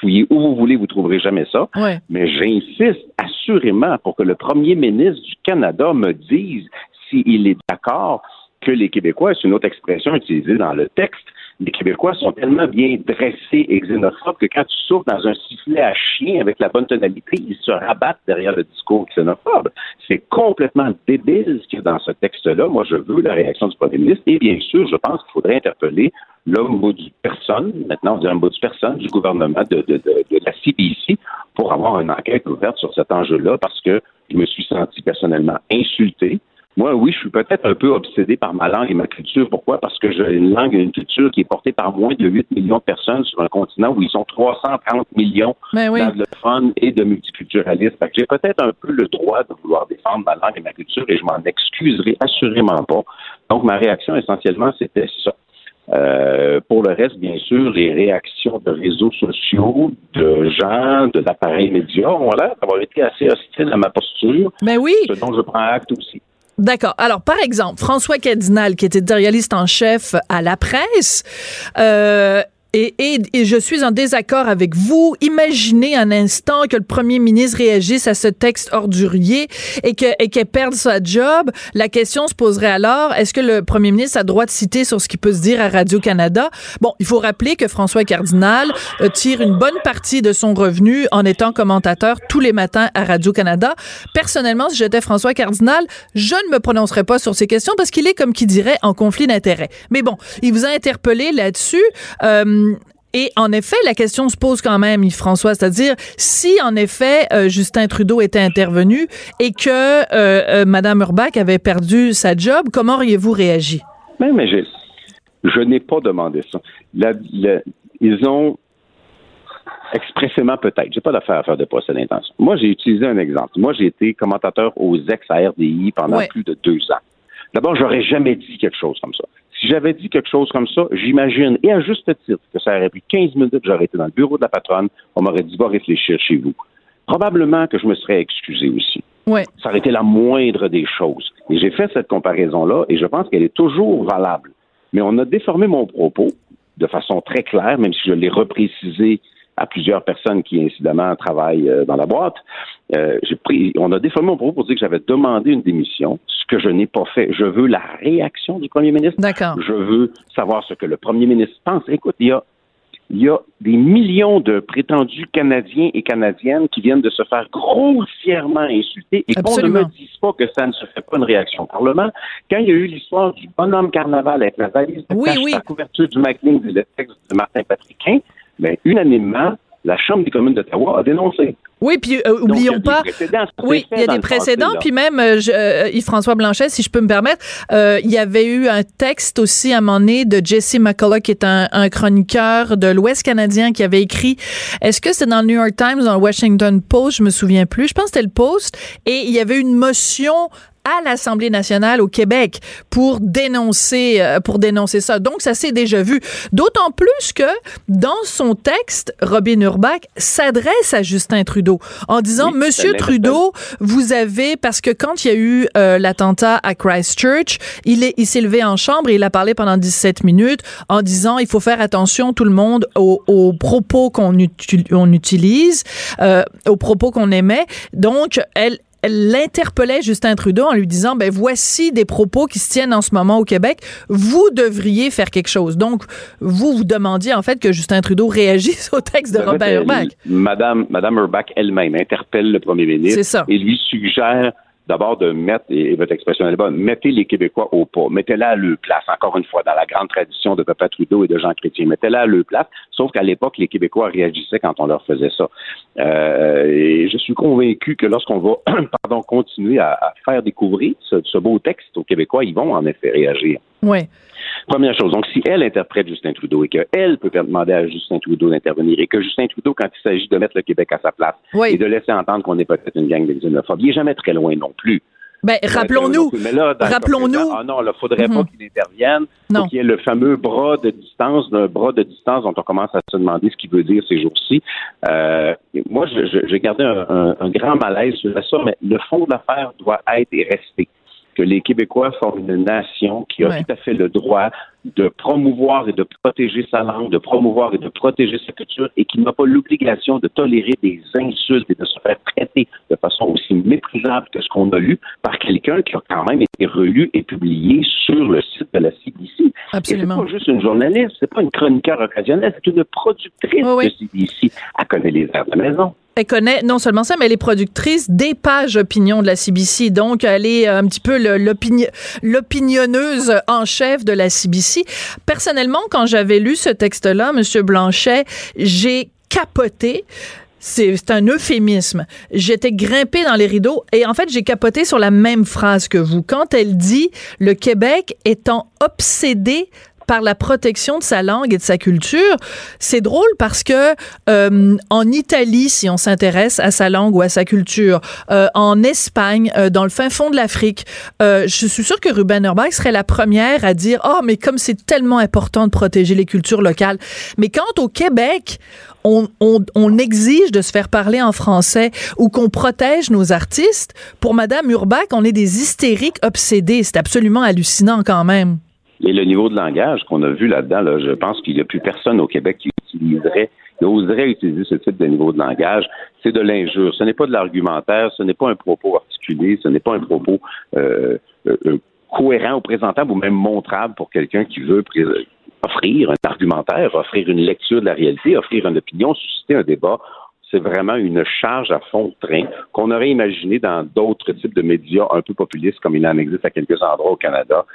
Fouillez où vous voulez, vous trouverez jamais ça. Ouais. Mais j'insiste assurément pour que le premier ministre du Canada me dise s'il est d'accord que les Québécois, c'est une autre expression utilisée dans le texte, les Québécois sont tellement bien dressés et xénophobes que quand tu souffles dans un sifflet à chien avec la bonne tonalité, ils se rabattent derrière le discours xénophobe. C'est complètement débile ce qu'il y a dans ce texte-là. Moi, je veux la réaction du premier ministre et bien sûr, je pense qu'il faudrait interpeller du personne, maintenant on dit un bout du personne, du gouvernement de, de, de, de la CBC pour avoir une enquête ouverte sur cet enjeu-là parce que je me suis senti personnellement insulté. Moi, oui, je suis peut-être un peu obsédé par ma langue et ma culture. Pourquoi? Parce que j'ai une langue et une culture qui est portée par moins de 8 millions de personnes sur un continent où ils sont 330 millions Ben oui. d'anglophones et de multiculturalistes. J'ai peut-être un peu le droit de vouloir défendre ma langue et ma culture et je m'en excuserai assurément pas. Donc, ma réaction, essentiellement, c'était ça. Euh, pour le reste, bien sûr, les réactions de réseaux sociaux, de gens, de l'appareil média ont l'air d'avoir été assez hostiles à ma posture, Ben oui. ce dont je prends acte aussi. D'accord. Alors, par exemple, François Cardinal, qui était éditorialiste en chef à la presse, euh, et, et, et je suis en désaccord avec vous. Imaginez un instant que le premier ministre réagisse à ce texte ordurier et que et qu'elle perde sa job. La question se poserait alors est-ce que le premier ministre a droit de citer sur ce qui peut se dire à Radio Canada Bon, il faut rappeler que François Cardinal euh, tire une bonne partie de son revenu en étant commentateur tous les matins à Radio Canada. Personnellement, si j'étais François Cardinal, je ne me prononcerais pas sur ces questions parce qu'il est comme qui dirait en conflit d'intérêts. Mais bon, il vous a interpellé là-dessus. Euh, et en effet, la question se pose quand même, Yves-François, c'est-à-dire si en effet euh, Justin Trudeau était intervenu et que euh, euh, Madame Urbach avait perdu sa job, comment auriez-vous réagi? Mais, mais je, je n'ai pas demandé ça. La- la- ils ont. expressément peut-être. J'ai pas d'affaire à faire de procès d'intention. Moi, j'ai utilisé un exemple. Moi, j'ai été commentateur aux ex-RDI pendant Ouais. plus de deux ans. D'abord, j'aurais jamais dit quelque chose comme ça. Si j'avais dit quelque chose comme ça, j'imagine, et à juste titre, que ça aurait pris 15 minutes, j'aurais été dans le bureau de la patronne, on m'aurait dit, va réfléchir chez vous. Probablement que je me serais excusé aussi. Ouais. Ça aurait été la moindre des choses. Et j'ai fait cette comparaison-là, et je pense qu'elle est toujours valable. Mais on a déformé mon propos de façon très claire, même si je l'ai reprécisé à plusieurs personnes qui, incidemment, travaillent euh, dans la boîte. Euh, j'ai pris, on a déformé mon propos pour dire que j'avais demandé une démission, ce que je n'ai pas fait. Je veux la réaction du premier ministre. D'accord. Je veux savoir ce que le premier ministre pense. Écoute, il y a, il y a des millions de prétendus Canadiens et Canadiennes qui viennent de se faire grossièrement insulter et qu'on ne me dise pas que ça ne se fait pas une réaction au Parlement. Quand il y a eu l'histoire du bonhomme carnaval avec la valise de Oui, cache oui. la couverture du McLean et le texte de Martin Patriquin, ben, unanimement, la Chambre des communes d'Ottawa a dénoncé. Oui, puis euh, oublions pas. Oui, il y a des précédents, puis même euh, euh, Yves-François Blanchet, si je peux me permettre, euh, il y avait eu un texte aussi à un moment donné de Jesse McCullough, qui est un, un chroniqueur de l'Ouest canadien, qui avait écrit, est-ce que c'était dans le New York Times, dans le Washington Post, je me souviens plus, je pense que c'était le Post, et il y avait une motion à l'Assemblée nationale au Québec pour dénoncer euh, pour dénoncer ça. Donc ça s'est déjà vu. D'autant plus que dans son texte, Robin Urbach s'adresse à Justin Trudeau en disant Oui, Monsieur Trudeau, vous avez parce que quand il y a eu euh, l'attentat à Christchurch, il est il s'est levé en chambre et il a parlé pendant 17 minutes en disant il faut faire attention tout le monde aux, aux propos qu'on utu- on utilise, euh, aux propos qu'on émet. Donc elle l'interpellait Justin Trudeau en lui disant ben voici des propos qui se tiennent en ce moment au Québec, vous devriez faire quelque chose. Donc vous vous demandiez en fait que Justin Trudeau réagisse au texte de Robert Urbach. Madame, Madame Urbach elle-même interpelle le premier ministre C'est ça. et lui suggère d'abord de mettre, et, votre expression est bonne, mettez les Québécois au pas, mettez-la à leur place, encore une fois, dans la grande tradition de Papa Trudeau et de Jean Chrétien, mettez-la à leur place, sauf qu'à l'époque, les Québécois réagissaient quand on leur faisait ça. Euh, et je suis convaincu que lorsqu'on va pardon, continuer à, faire découvrir ce, ce beau texte aux Québécois, ils vont en effet réagir. Ouais. Première chose. Donc, si elle interprète Justin Trudeau et qu'elle peut demander à Justin Trudeau d'intervenir et que Justin Trudeau, quand il s'agit de mettre le Québec à sa place Oui. et de laisser entendre qu'on est peut-être une gang de xénophobes, il n'est jamais très loin non plus. Ben, rappelons-nous, rappelons-nous- Ah non, il faudrait Mhm. pas qu'il intervienne. Non. Qu'il y ait le fameux bras de distance, d'un bras de distance dont on commence à se demander ce qu'il veut dire ces jours-ci. Euh, moi, j'ai gardé un, un- un grand malaise sur ça, mais le fond de l'affaire doit être et rester que les Québécois forment une nation qui a Ouais. tout à fait le droit de promouvoir et de protéger sa langue, de promouvoir et de protéger sa culture et qui n'a pas l'obligation de tolérer des insultes et de se faire traiter de façon aussi méprisable que ce qu'on a lu par quelqu'un qui a quand même été relu et publié sur le site de la CBC. Absolument. Et c'est pas juste une journaliste, c'est pas une chroniqueur occasionnelle, c'est une productrice Oui, oui. de CBC. Elle connaît les airs de la maison. Elle connaît non seulement ça, mais elle est productrice des pages opinion de la CBC. Donc, elle est un petit peu l'opinionneuse en chef de la CBC. Personnellement, quand j'avais lu ce texte-là, Monsieur Blanchet, j'ai capoté. C'est un euphémisme. J'étais grimpée dans les rideaux et en fait, j'ai capoté sur la même phrase que vous. Quand elle dit le Québec étant obsédé par la protection de sa langue et de sa culture. C'est drôle parce que euh, en Italie, si on s'intéresse à sa langue ou à sa culture, euh, en Espagne, euh, dans le fin fond de l'Afrique, euh, je suis sûre que Ruben Urbach serait la première à dire oh mais comme c'est tellement important de protéger les cultures locales. Mais quand au Québec on, on, on exige de se faire parler en français ou qu'on protège nos artistes, pour Madame Urbach, on est des hystériques obsédés. C'est absolument hallucinant quand même. Et le niveau de langage qu'on a vu là-dedans, là, je pense qu'il n'y a plus personne au Québec qui utiliserait, qui oserait utiliser ce type de niveau de langage. C'est de l'injure. Ce n'est pas de l'argumentaire, ce n'est pas un propos articulé, ce n'est pas un propos euh, euh, cohérent ou présentable ou même montrable pour quelqu'un qui veut offrir un argumentaire, offrir une lecture de la réalité, offrir une opinion, susciter un débat. C'est vraiment une charge à fond de train qu'on aurait imaginé dans d'autres types de médias un peu populistes, comme il en existe à quelques endroits au Canada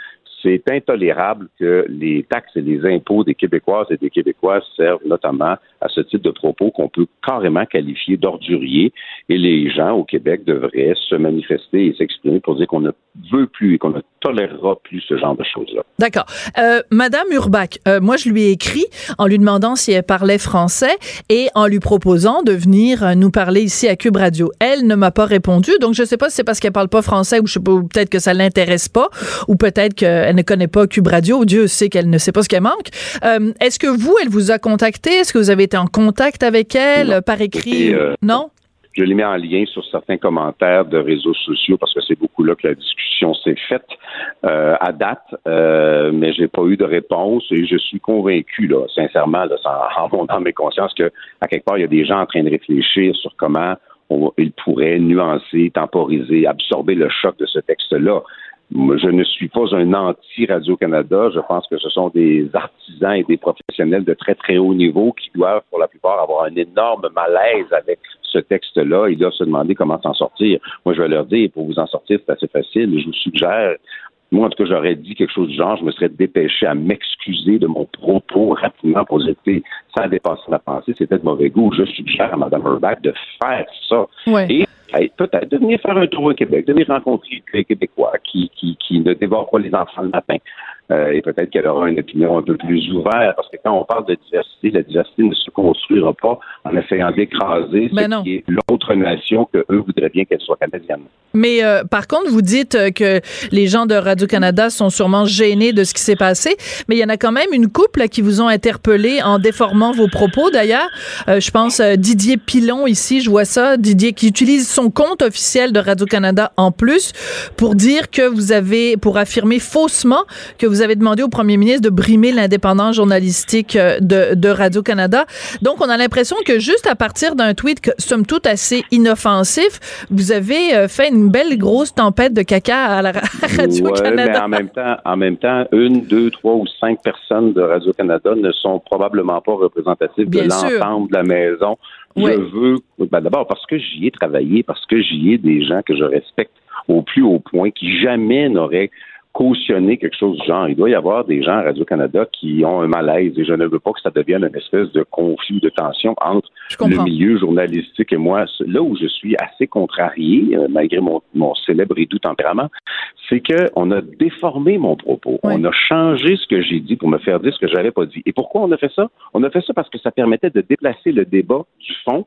c'est intolérable que les taxes et les impôts des Québécoises et des Québécois servent notamment à ce type de propos qu'on peut carrément qualifier d'ordurier. Et les gens au Québec devraient se manifester et s'exprimer pour dire qu'on ne veut plus et qu'on ne tolérera plus ce genre de choses-là. D'accord. Euh, Madame Urbach, euh, moi je lui ai écrit en lui demandant si elle parlait français et en lui proposant de venir euh, nous parler ici à Cube Radio. Elle ne m'a pas répondu, donc je ne sais pas si c'est parce qu'elle parle pas français ou peut-être que ça l'intéresse pas ou peut-être qu'elle ne connaît pas Cube Radio. Dieu sait qu'elle ne sait pas ce qu'elle manque. Euh, Est-ce que vous, elle vous a contacté? Est-ce que vous avez été en contact avec elle Non. par écrit? Et, euh, Non? Je l'ai mis en lien sur certains commentaires de réseaux sociaux parce que c'est beaucoup là que la discussion s'est faite euh, à date, euh, mais j'ai pas eu de réponse et je suis convaincu, là, sincèrement, là, sans- en mon âme et conscience, que à quelque part, il y a des gens en train de réfléchir sur comment on, ils pourraient nuancer, temporiser, absorber le choc de ce texte-là. Je ne suis pas un anti-Radio-Canada. Je pense que ce sont des artisans et des professionnels de très, très haut niveau qui doivent, pour la plupart, avoir un énorme malaise avec ce texte-là. Ils doivent se demander comment s'en sortir. Moi, je vais leur dire, pour vous en sortir, c'est assez facile. Je vous suggère moi, en tout cas, j'aurais dit quelque chose du genre, je me serais dépêché à m'excuser de mon propos rapidement pour dire, écoutez, ça a dépassé ma pensée, c'était de mauvais goût. Je suggère à Mme Herbach de faire ça. Ouais. Et peut-être de venir faire un tour au Québec, de venir rencontrer les Québécois qui, qui, qui ne dévorent pas les enfants le matin. Euh, et peut-être qu'elle aura une opinion un peu plus ouverte, parce que quand on parle de diversité, la diversité ne se construira pas en essayant d'écraser Ben ce non. qui est l'autre nation que eux voudraient bien qu'elle soit canadienne. Mais euh, par contre, vous dites euh, que les gens de Radio-Canada sont sûrement gênés de ce qui s'est passé, mais il y en a quand même une couple là, qui vous ont interpellé en déformant vos propos d'ailleurs. Euh, je pense Didier Pilon ici, je vois ça, Didier qui utilise son compte officiel de Radio-Canada en plus pour dire que vous avez, pour affirmer faussement que vous avez demandé au premier ministre de brimer l'indépendance journalistique euh, de, de Radio-Canada. Donc, on a l'impression que juste à partir d'un tweet, que, somme toute assez inoffensif, vous avez euh, fait une belle grosse tempête de caca à la ra- à Ouais, mais Radio-Canada. en même temps, en même temps, une, deux, trois ou cinq personnes de Radio-Canada ne sont probablement pas représentatives Bien de l'ensemble de la maison. Je veux, ben, d'abord parce que j'y ai travaillé, parce que j'y ai des gens que je respecte au plus haut point, qui jamais n'auraient cautionné quelque chose du genre. Il doit y avoir des gens à Radio-Canada qui ont un malaise et je ne veux pas que ça devienne une espèce de conflit ou de tension entre le milieu journalistique et moi. Là où je suis assez contrarié, euh, malgré mon, mon célèbre et doux tempérament, c'est qu'on a déformé mon propos. Oui. On a changé ce que j'ai dit pour me faire dire ce que j'avais pas dit. Et pourquoi on a fait ça? On a fait ça parce que ça permettait de déplacer le débat du fond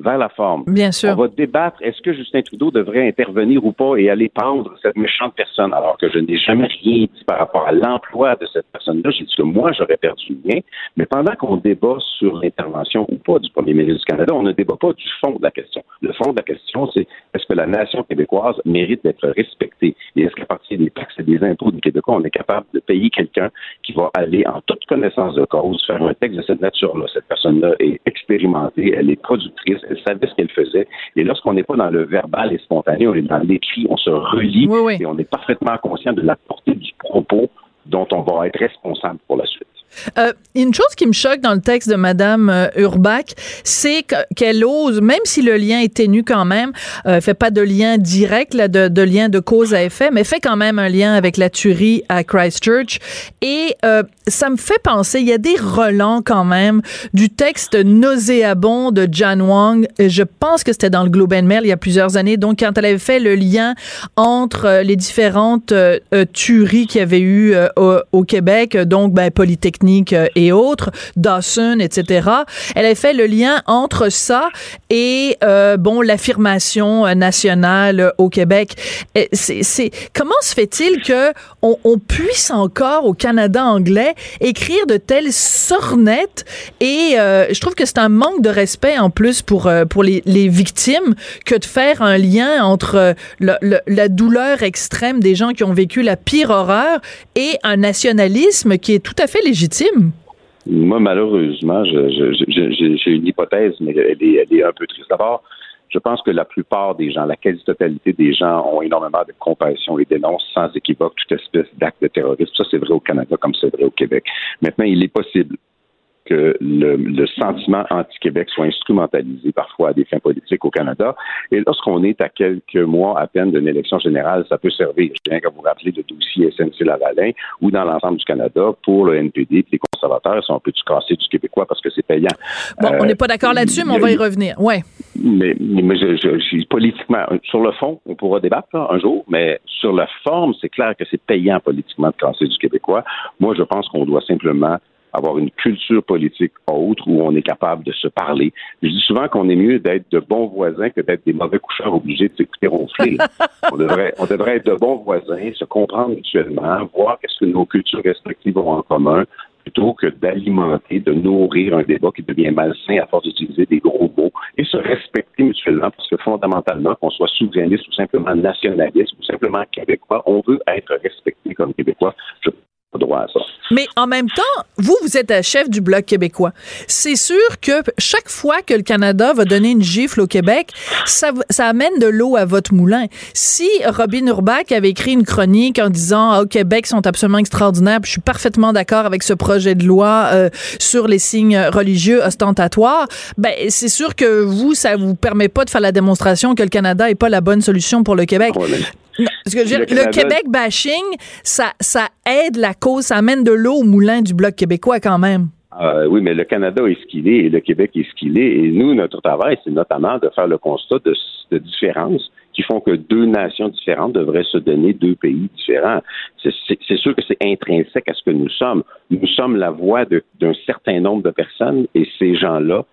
vers la forme. Bien sûr. On va débattre, est-ce que Justin Trudeau devrait intervenir ou pas et aller pendre cette méchante personne, alors que je n'ai jamais rien dit par rapport à l'emploi de cette personne-là. J'ai dit que moi, j'aurais perdu le mien. Mais pendant qu'on débat sur l'intervention ou pas du premier ministre du Canada, on ne débat pas du fond de la question. Le fond de la question, c'est est-ce que la nation québécoise mérite d'être respectée? Et est-ce qu'à partir des taxes et des impôts du Québécois, on est capable de payer quelqu'un qui va aller en toute connaissance de cause faire un texte de cette nature-là? Cette personne-là est expérimentée, elle est productrice, savait ce qu'elle faisait. Et lorsqu'on n'est pas dans le verbal et spontané, on est dans l'écrit, on se relie Oui, oui. et on est parfaitement conscient de la portée du propos dont on va être responsable pour la suite. Euh, une chose qui me choque dans le texte de Madame euh, Urbach, c'est que- qu'elle ose, même si le lien est ténu quand même, euh, fait pas de lien direct, là, de, de lien de cause à effet, mais fait quand même un lien avec la tuerie à Christchurch. Et euh, ça me fait penser, il y a des relents quand même du texte nauséabond de Jan Wang. Je pense que c'était dans le Globe and Mail il y a plusieurs années. Donc, quand elle avait fait le lien entre euh, les différentes euh, tueries qu'il y avait eu au, au Québec, donc ben, Polytechnique euh, et autres, Dawson, etc. Elle avait fait le lien entre ça et euh, bon l'affirmation euh, nationale au Québec. C'est, comment se fait-il que on, puisse encore au Canada anglais écrire de telles sornettes et je trouve que c'est un manque de respect en plus pour pour les, les victimes que de faire un lien entre la douleur extrême des gens qui ont vécu la pire horreur et un nationalisme qui est tout à fait légitime. Moi, malheureusement, j'ai une hypothèse, mais elle est, elle est un peu triste. D'abord, je pense que la plupart des gens, la quasi-totalité des gens ont énormément de compassion et dénoncent sans équivoque toute espèce d'acte de terrorisme. Ça, c'est vrai au Canada comme c'est vrai au Québec. Maintenant, il est possible que le, le sentiment anti-Québec soit instrumentalisé parfois à des fins politiques au Canada. Et lorsqu'on est à quelques mois à peine d'une élection générale, ça peut servir. Je viens qu'à vous rappeler le dossier SNC-Lavalin ou dans l'ensemble du Canada pour le NPD et les conservateurs, si on peut-tu casser du Québécois parce que c'est payant. Bon, on n'est pas d'accord là-dessus, mais on va y revenir. Ouais. Mais, mais je, je, je, politiquement, sur le fond, on pourra débattre là, un jour, mais sur la forme, c'est clair que c'est payant politiquement de casser du Québécois. Moi, je pense qu'on doit simplement avoir une culture politique autre où on est capable de se parler. Je dis souvent qu'on est mieux d'être de bons voisins que d'être des mauvais coucheurs obligés de s'écouter ronfler. on, devrait, on devrait être de bons voisins, se comprendre mutuellement, voir qu'est-ce que nos cultures respectives ont en commun, plutôt que d'alimenter, de nourrir un débat qui devient malsain à force d'utiliser des gros mots et se respecter mutuellement parce que fondamentalement, qu'on soit souverainiste ou simplement nationaliste ou simplement québécois, on veut être respecté comme québécois. Je droit à ça. Mais en même temps, vous, vous êtes chef du Bloc québécois. C'est sûr que chaque fois que le Canada va donner une gifle au Québec, ça, ça amène de l'eau à votre moulin. Si Robin Urbach avait écrit une chronique en disant ah, au Québec sont absolument extraordinaires, je suis parfaitement d'accord avec ce projet de loi euh, sur les signes religieux ostentatoires, ben c'est sûr que vous, ça vous permet pas de faire la démonstration que le Canada est pas la bonne solution pour le Québec. Ouais, mais- Parce que je veux Le Québec bashing, ça, ça aide la cause, ça amène de l'eau au moulin du Bloc québécois quand même. Euh, oui, mais le Canada est ce qu'il est et le Québec est ce qu'il est. Et nous, notre travail, c'est notamment de faire le constat de, de différences qui font que deux nations différentes devraient se donner deux pays différents. C'est- sûr que c'est intrinsèque à ce que nous sommes. Nous sommes la voix d'un certain nombre de personnes et ces gens-là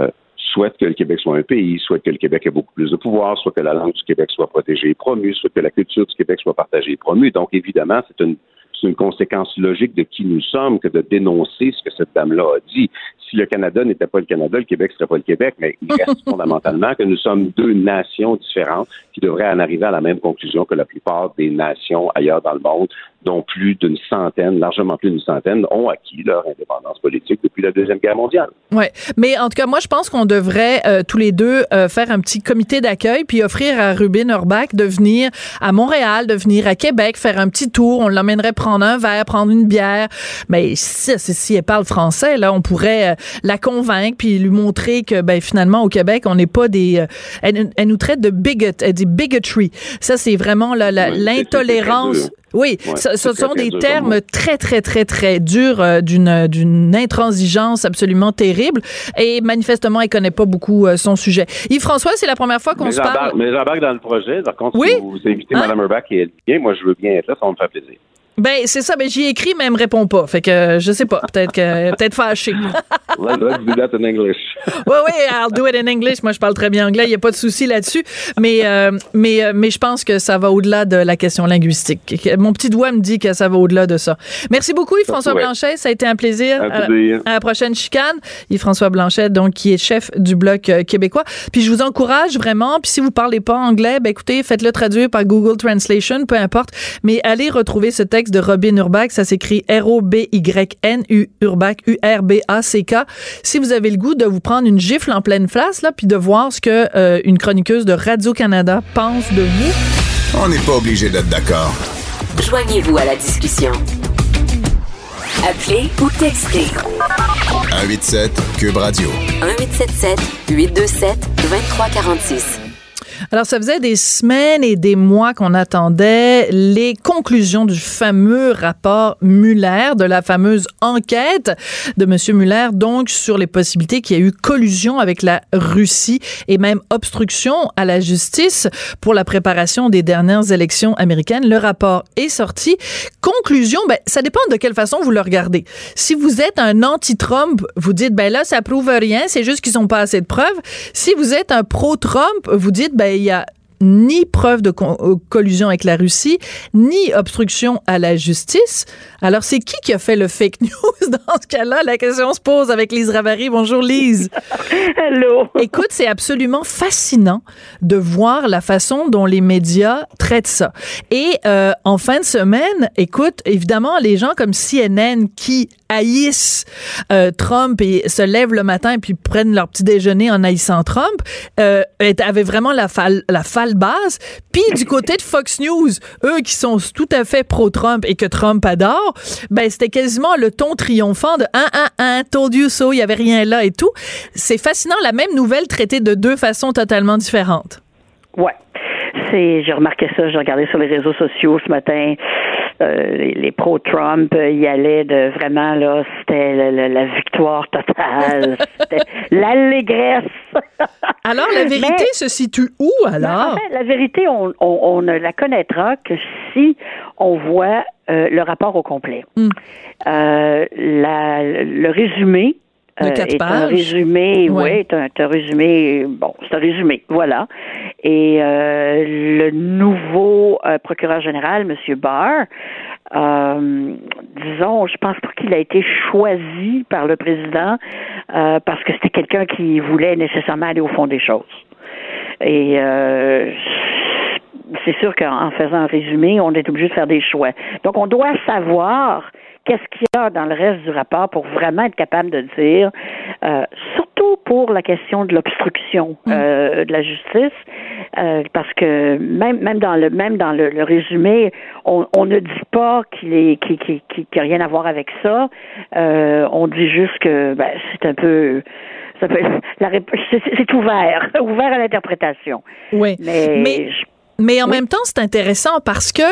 euh, souhaitent que le Québec soit un pays, souhaitent que le Québec ait beaucoup plus de pouvoir, soit que la langue du Québec soit protégée et promue, soit que la culture du Québec soit partagée et promue. Donc, évidemment, c'est une c'est une conséquence logique de qui nous sommes que de dénoncer ce que cette dame-là a dit. Si le Canada n'était pas le Canada, le Québec serait pas le Québec, mais il reste fondamentalement que nous sommes deux nations différentes qui devraient en arriver à la même conclusion que la plupart des nations ailleurs dans le monde, dont plus d'une centaine, largement plus d'une centaine, ont acquis leur indépendance politique depuis la Deuxième Guerre mondiale. Ouais, mais en tout cas, moi, je pense qu'on devrait euh, tous les deux euh, faire un petit comité d'accueil puis offrir à Rubin Urbach de venir à Montréal, de venir à Québec, faire un petit tour. On l'emmènerait prendre un verre, prendre une bière. Mais si, si, elle parle français, là, on pourrait euh, la convaincre puis lui montrer que, ben, finalement, au Québec, on n'est pas des. euh, elle, elle nous traite de bigot, elle dit bigotry. Ça, c'est vraiment Oui, l'intolérance. Oui, Ouais, ce, sont des termes très, très, très, très durs euh, d'une d'une intransigeance absolument terrible. Et manifestement, elle connaît pas beaucoup euh, son sujet. Yves-François, c'est la première fois qu'on Mais se parle? mais j'embarque dans le projet. Par contre, Oui? si vous invitez Hein? Mme Urbach et elle vient, moi, je veux bien être là, ça me faire plaisir. Ben, c'est ça. Ben, j'y ai écrit, mais elle me répond pas. Fait que, euh, je sais pas. Peut-être que, peut-être fâchée. Let's, let's do that in English. Oui, oui, I'll do it in English. Moi, je parle très bien anglais. Il n'y a pas de souci là-dessus. Mais, euh, mais, euh, mais je pense que ça va au-delà de la question linguistique. Mon petit doigt me dit que ça va au-delà de ça. Merci beaucoup, Yves-François Ouais. Blanchet. Ça a été un plaisir. Un À plaisir. à la prochaine chicane. Yves-François Blanchet, donc, qui est chef du Bloc euh, québécois. Puis je vous encourage vraiment, puis si vous parlez pas anglais, ben écoutez, faites-le traduire par Google Translation, peu importe. Mais allez retrouver ce texte de Robin Urbach. Ça s'écrit R-O-B-Y-N-U, Urbach, U-R-B-A-C-K. Si vous avez le goût de vous prendre une gifle en pleine face, là, puis de voir ce que euh, une chroniqueuse de Radio-Canada pense de vous. On n'est pas obligé d'être d'accord. Joignez-vous à la discussion. Appelez ou textez 187 Cube Radio. 1877 827 2346. Alors, ça faisait des semaines et des mois qu'on attendait les conclusions du fameux rapport Muller, de la fameuse enquête de M. Muller, donc sur les possibilités qu'il y a eu collusion avec la Russie et même obstruction à la justice pour la préparation des dernières élections américaines. Le rapport est sorti. Conclusion, ben, ça dépend de quelle façon vous le regardez. Si vous êtes un anti-Trump, vous dites, ben là, ça prouve rien, c'est juste qu'ils n'ont pas assez de preuves. Si vous êtes un pro-Trump, vous dites, ben, il y a ni preuve de euh, collusion avec la Russie, ni obstruction à la justice. Alors, c'est qui qui a fait le fake news dans ce cas-là? La question se pose avec Lise Ravary. Bonjour, Lise. Hello. Écoute, c'est absolument fascinant de voir la façon dont les médias traitent ça. Et euh, en fin de semaine, écoute, évidemment, les gens comme CNN qui haïssent euh, Trump et se lèvent le matin puis prennent leur petit déjeuner en haïssant Trump, euh, avaient vraiment la, fal- la falde balle basse. Puis du côté de Fox News, eux qui sont tout à fait pro-Trump et que Trump adore, ben c'était quasiment le ton triomphant de un un un told you so, il y avait rien là et tout. C'est fascinant la même nouvelle traitée de deux façons totalement différentes. Ouais. J'ai remarqué ça, j'ai regardé sur les réseaux sociaux ce matin. Euh, les, les pro-Trump euh, y allaient de vraiment là, c'était la, la- la victoire totale, c'était l'allégresse. Alors la vérité Mais- se situe où alors en fait, la vérité, on, on- on ne la connaîtra que si on voit euh, le rapport au complet. Hmm. Euh, la- le résumé. De euh, quatre est un résumé, Ouais. oui, est un, est un résumé, bon, c'est un résumé, voilà. Et euh, le nouveau euh, procureur général, M. Barr, euh, disons, je pense pas qu'il a été choisi par le président euh, parce que c'était quelqu'un qui voulait nécessairement aller au fond des choses. Et euh, c'est sûr qu'en faisant un résumé, on est obligé de faire des choix. Donc, on doit savoir qu'est-ce qu'il y a dans le reste du rapport pour vraiment être capable de dire, euh, surtout pour la question de l'obstruction euh, de la justice, euh, parce que même même dans le même dans le, le résumé, on, on ne dit pas qu'il est qu'il qu'il qu'il- qu'il y a rien à voir avec ça. Euh, on dit juste que ben, c'est un peu c'est ouvert, ouvert à l'interprétation. Oui. Mais, Mais- je- Mais en même temps, c'est intéressant parce que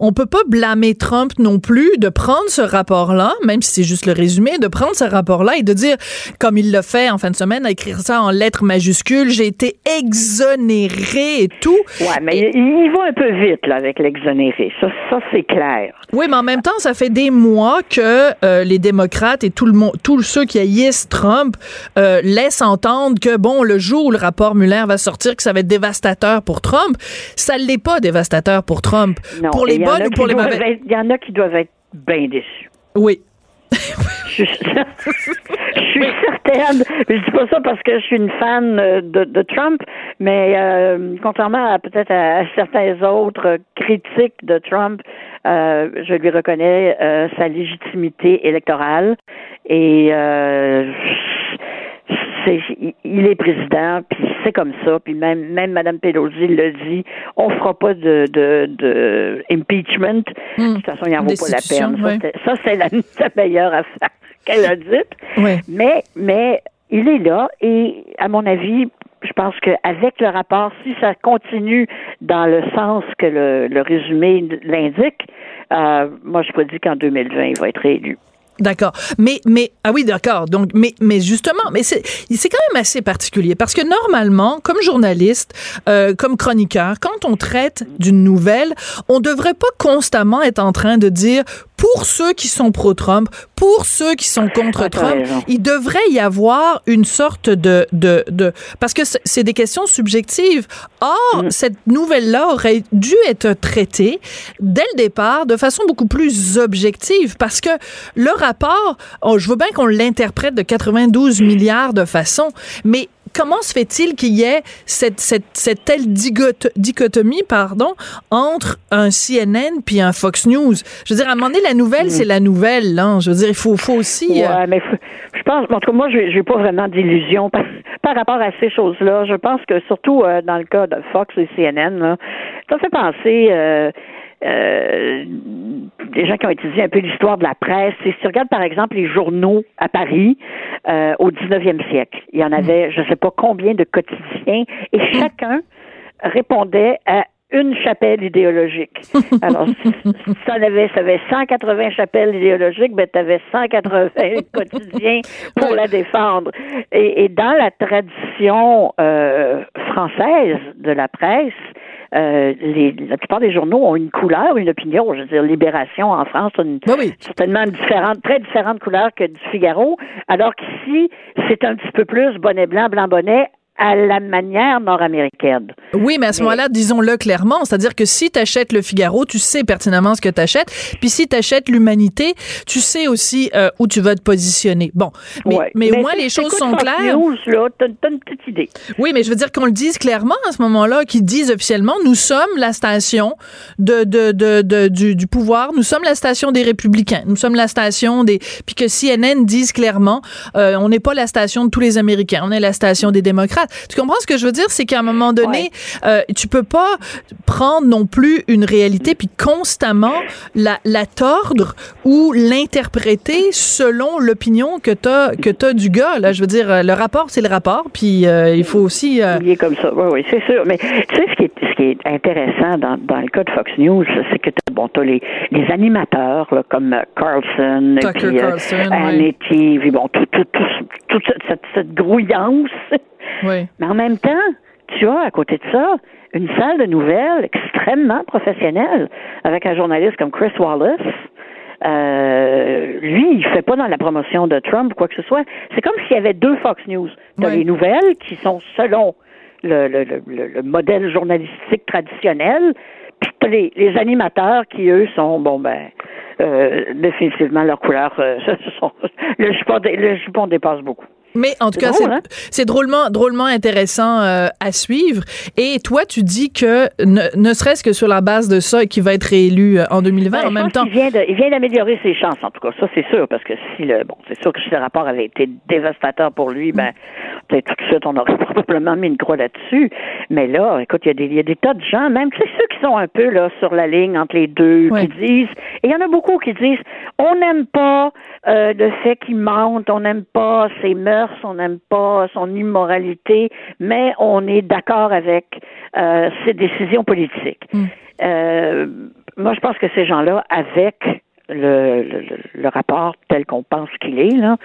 on peut pas blâmer Trump non plus de prendre ce rapport-là, même si c'est juste le résumé, de prendre ce rapport-là et de dire, comme il l'a fait en fin de semaine, à écrire ça en lettres majuscules, j'ai été exonéré et tout. ouais, mais il, il va un peu vite là avec l'exonéré. Ça, ça c'est clair. Oui, mais en même temps, ça fait des mois que euh, les démocrates et tout le monde, tous ceux qui haïssent Trump euh, laissent entendre que bon, le jour où le rapport Mueller va sortir, que ça va être dévastateur pour Trump. Ça l'est pas dévastateur pour Trump. Non, pour les il y en bonnes a ou qui pour les doivent mauvaises. être- Il y en a qui doivent être bien déçus. Oui. Je, je suis certaine, mais je dis pas ça parce que je suis une fan euh, de, de Trump, mais euh, contrairement à peut-être à, à certains autres critiques de Trump, euh, je lui reconnais euh, sa légitimité électorale et c'est, il est président, puis c'est comme ça, puis même même Madame Pelosi le dit, on fera pas de, de, de impeachment. De toute façon, il n'en vaut pas la peine. Ça, c'est la, la meilleure affaire qu'elle a dite. Mais, mais il est là et, à mon avis, je pense qu'avec le rapport, si ça continue dans le sens que le, le résumé l'indique, euh, moi, je prédis qu'en 2020, il va être réélu. D'accord. Mais, mais, ah oui, d'accord. Donc, mais, mais justement, mais c'est, c'est quand même assez particulier parce que normalement, comme journaliste, euh, comme chroniqueur, quand on traite d'une nouvelle, on devrait pas constamment être en train de dire pour ceux qui sont pro-Trump, pour ceux qui sont contre Trump, il devrait y avoir une sorte de, de, de, parce que c'est- c'est des questions subjectives. Or, Mm. cette nouvelle-là aurait dû être traitée dès le départ de façon beaucoup plus objective parce que le rapport, oh, je veux bien qu'on l'interprète de 92 milliards de façons, mais comment se fait-il qu'il y ait cette, cette, cette telle dichotomie pardon, entre un CNN puis un Fox News? Je veux dire, à un moment donné, la nouvelle, c'est la nouvelle. Là. Je veux dire, il faut, faut aussi... euh, Ouais, mais je pense, en tout cas, moi, j'ai j'ai pas vraiment d'illusion par, par rapport à ces choses-là. Je pense que surtout euh, dans le cas de Fox et CNN, là, ça fait penser euh, euh, des gens qui ont étudié un peu l'histoire de la presse. Et si tu regardes, par exemple, les journaux à Paris euh, au 19e siècle, il y en avait, je sais pas combien de quotidiens, et chacun répondait à une chapelle idéologique. Alors, si en avais, ça avait 180 chapelles idéologiques, ben, tu avais 180 quotidiens pour la défendre. Et, et dans la tradition euh, française de la presse, euh, les, la plupart des journaux ont une couleur, une opinion. Je veux dire, Libération en France a une, Ben oui. certainement différente, très différente couleur que du Figaro, alors qu'ici, c'est un petit peu plus bonnet blanc, blanc bonnet à la manière nord-américaine. Oui, mais à ce moment-là, disons-le clairement, c'est-à-dire que si tu achètes le Figaro, tu sais pertinemment ce que tu achètes, puis si tu achètes l'Humanité, tu sais aussi euh, où tu vas te positionner. Bon, mais, Ouais. mais au moins si les choses sont claires. T'as, t'as une petite idée. Oui, mais je veux dire qu'on le dise clairement à ce moment-là, qu'ils disent officiellement, nous sommes la station de, de, de, de- du, du pouvoir, nous sommes la station des républicains, nous sommes la station des... Puis que CNN dise clairement, euh, on n'est pas la station de tous les Américains, on est la station des démocrates. Tu comprends ce que je veux dire? C'est qu'à un moment donné, euh, tu peux pas prendre non plus une réalité puis constamment la, la tordre ou l'interpréter selon l'opinion que t'as que t'as du gars. Là, je veux dire, le rapport c'est le rapport, puis euh, il faut aussi. Euh, Il est comme ça. Oui, oui, c'est sûr. Mais tu sais ce qui est, ce qui est intéressant dans, dans le cas de Fox News, c'est que t'as bon, t'as les, les animateurs là, comme euh, Carlson, Tucker puis, euh, Carlson, oui. Puis bon, tout, tout, tout, toute cette, cette grouillance. Oui. Mais en même temps, tu as à côté de ça une salle de nouvelles extrêmement professionnelle avec un journaliste comme Chris Wallace. Euh, lui, il fait pas dans la promotion de Trump ou quoi que ce soit. C'est comme s'il y avait deux Fox News. T'as Ouais. les nouvelles qui sont selon le, le, le, le- le modèle journalistique traditionnel, puis les, les animateurs qui, eux, sont, bon, ben, euh, définitivement, leur couleur, euh, sont- le, jupon, le jupon dépasse beaucoup. Mais en tout cas, drôle, c'est hein? c'est drôlement, drôlement intéressant euh, à suivre. Et toi, tu dis que ne, ne serait-ce que sur la base de ça, qu'il va être réélu euh, en 2020, Ben, en même temps. qu'il vient de- il vient d'améliorer ses chances, en tout cas. Ça, c'est sûr, parce que si le, bon, c'est sûr que si le rapport avait été dévastateur pour lui, ben, peut-être tout de suite, on aurait probablement mis une croix là-dessus. Mais là, écoute, il y a des, il y a des tas de gens, même, tu sais, ceux qui sont un peu, là, sur la ligne entre les deux, Ouais. qui disent, et il y en a beaucoup qui disent, on n'aime pas, euh, le fait qu'il mente, on n'aime pas ses mœurs, on n'aime pas son immoralité, mais on est d'accord avec euh, ses décisions politiques. Euh, moi, je pense que ces gens-là, avec le, le, le- le rapport tel qu'on pense qu'il est, là,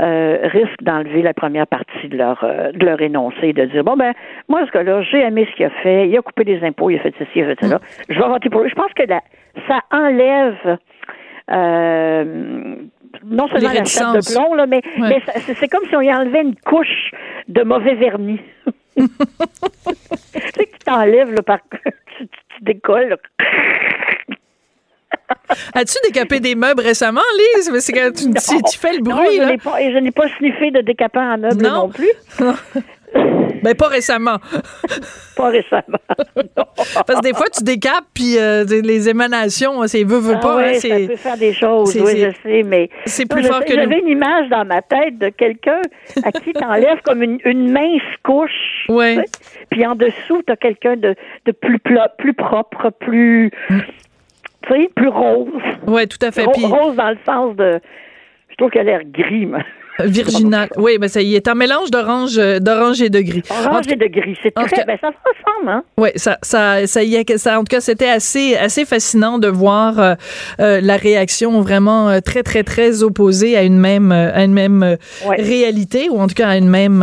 euh, risquent d'enlever la première partie de leur euh, de leur énoncé, de dire bon ben moi ce gars-là, j'ai aimé ce qu'il a fait, il a coupé des impôts, il a fait ceci, il a fait cela, je vais voter pour lui. Je pense que la- ça enlève euh, non seulement la chape de plomb, là, mais, Ouais. mais ça- c'est comme si on y enlevait une couche de mauvais vernis. tu sais que tu t'enlèves là, par tu, décolles. là. As-tu décapé des meubles récemment, Lise? Mais c'est quand tu, tu, tu fais le Non, bruit, je là. n'ai pas, je pas sniffé de décapant en meuble Non. non, plus. Ben, pas récemment. Pas récemment. Non. Parce que des fois, tu décapes, puis euh, les émanations, c'est veut, veut Ah pas. ouais, hein, ça peut faire des choses, oui, je sais, mais c'est plus fort que nous. J'avais une image dans ma tête de quelqu'un à qui t'enlèves comme une, une mince couche. Ouais. tu sais, Puis en dessous, t'as quelqu'un de, de plus plus propre, plus, tu sais, plus rose. Ouais, tout à fait. Ro- Puis Rose dans le sens de, je trouve qu'elle a l'air gris, moi. Virginal. Oui, ben ça y est un mélange d'orange, euh, d'orange et de gris. Orange et de gris, c'est très, cas- ben ça se ressemble, hein? Ouais, ça, ça, ça y est, ça, en tout cas, c'était assez, assez fascinant de voir euh, euh, la réaction vraiment euh, très, très, très opposée à une même, euh, à une même euh, Ouais. réalité ou en tout cas à une même,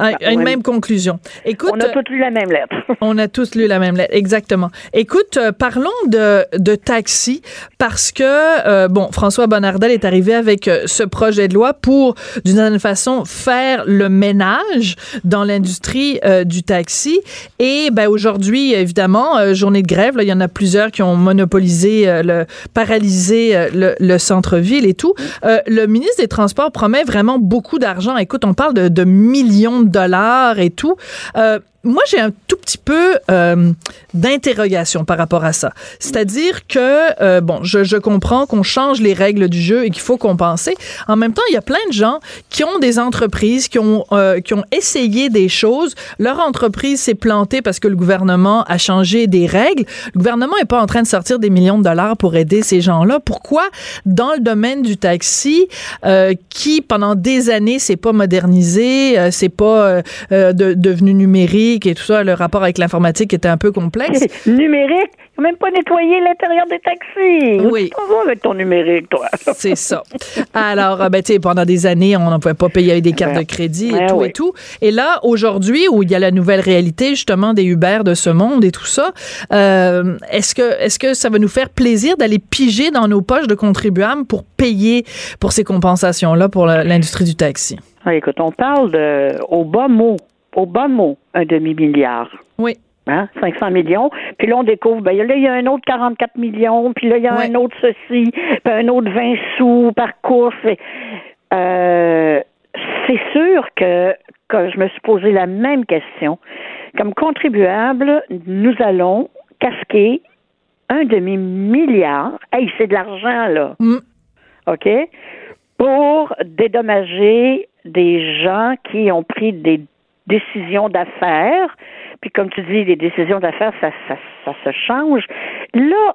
à une même conclusion. Écoute, On a tous lu la même lettre. on a tous lu la même lettre, exactement. Écoute, euh, parlons de, de taxi parce que, euh, bon, François Bonnardel est arrivé avec euh, ce projet de loi pour, d'une certaine façon, faire le ménage dans l'industrie du taxi. Et ben, aujourd'hui, évidemment, journée de grève, là, il y en a plusieurs qui ont monopolisé, le, paralysé le, le centre-ville et tout. Le ministre des Transports promet vraiment beaucoup d'argent. Écoute, on parle de, de millions de dollars et tout. Euh, moi, j'ai un tout petit peu euh, d'interrogation par rapport à ça. C'est-à-dire que, euh, bon, je, comprends qu'on change les règles du jeu et qu'il faut compenser. En même temps, il y a plein de gens qui ont des entreprises, qui ont, euh, qui ont essayé des choses. Leur entreprise s'est plantée parce que le gouvernement a changé des règles. Le gouvernement n'est pas en train de sortir des millions de dollars pour aider ces gens-là. Pourquoi, dans le domaine du taxi, qui pendant des années s'est pas modernisé, c'est pas de- devenu numérique et tout ça, le rapport avec l'informatique était un peu complexe. numérique, même pas nettoyé l'intérieur des taxis. Oui. Tu vas avec ton numérique, toi? C'est ça. Alors, euh, ben, tu sais, pendant des années, on n'en pouvait pas payer avec des cartes Ben, de crédit et ben tout oui. et tout. Et là, aujourd'hui, où il y a la nouvelle réalité, justement, des Uber de ce monde et tout ça, euh, est-ce que, est-ce que ça va nous faire plaisir d'aller piger dans nos poches de contribuables pour payer pour ces compensations-là pour l'industrie du taxi? Ah, écoute, on parle de, au bas mot, au bas mot, un demi-milliard. Oui. Hein, 500 millions. Puis là, on découvre, ben là, il y a un autre 44 millions, puis là, il y a un autre ceci, puis un autre 20 sous par course. Euh, c'est sûr que, que je me suis posé la même question. Comme contribuable, nous allons casquer un demi-milliard. Hey, c'est de l'argent, là. Mm. OK? Pour dédommager des gens qui ont pris des décisions d'affaires. Puis comme tu dis, les décisions d'affaires, ça, ça, ça se change. Là,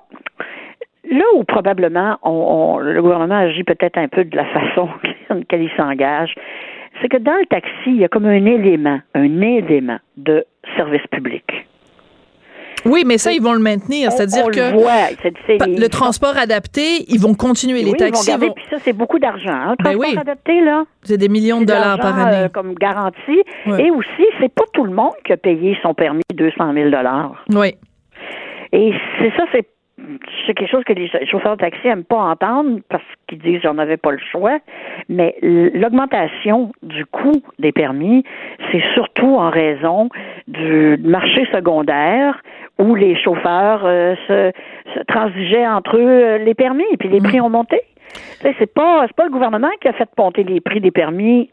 là où probablement on, le gouvernement agit peut-être un peu de la façon laquelle il s'engage, c'est que dans le taxi, il y a comme un élément, un élément de service public. Oui, mais ça, ils vont le maintenir. C'est-à-dire que le, voit, le transport adapté, ils vont continuer. Les taxis ils vont garder, puis ça, c'est beaucoup d'argent. Hein, Ben transport oui. adapté, là. C'est des millions de dollars par année. euh, comme garantie. Et aussi, c'est pas tout le monde qui a payé son permis 200 000 Oui. Et c'est ça, c'est c'est quelque chose que les chauffeurs de taxi n'aiment pas entendre parce qu'ils disent j'en avais pas le choix. Mais l'augmentation du coût des permis, c'est surtout en raison du marché secondaire où les chauffeurs euh, se, se transigeaient entre eux euh, les permis et puis les prix ont monté. C'est pas c'est pas le gouvernement qui a fait monter les prix des permis.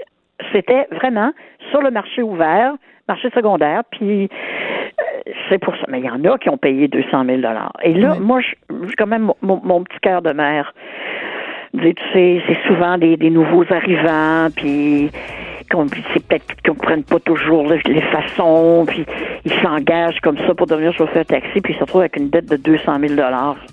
C'était vraiment sur le marché ouvert, marché secondaire, puis euh, c'est pour ça. Mais il y en a qui ont payé 200 000 Et là, moi, je- j'ai quand même mon, mon petit cœur de mère. Tu sais, c'est souvent des, des nouveaux arrivants, puis qu'on- peut-être qu'ils comprennent pas toujours le- les façons, puis ils s'engagent comme ça pour devenir chauffeur de taxi, puis ils se retrouvent avec une dette de 200 000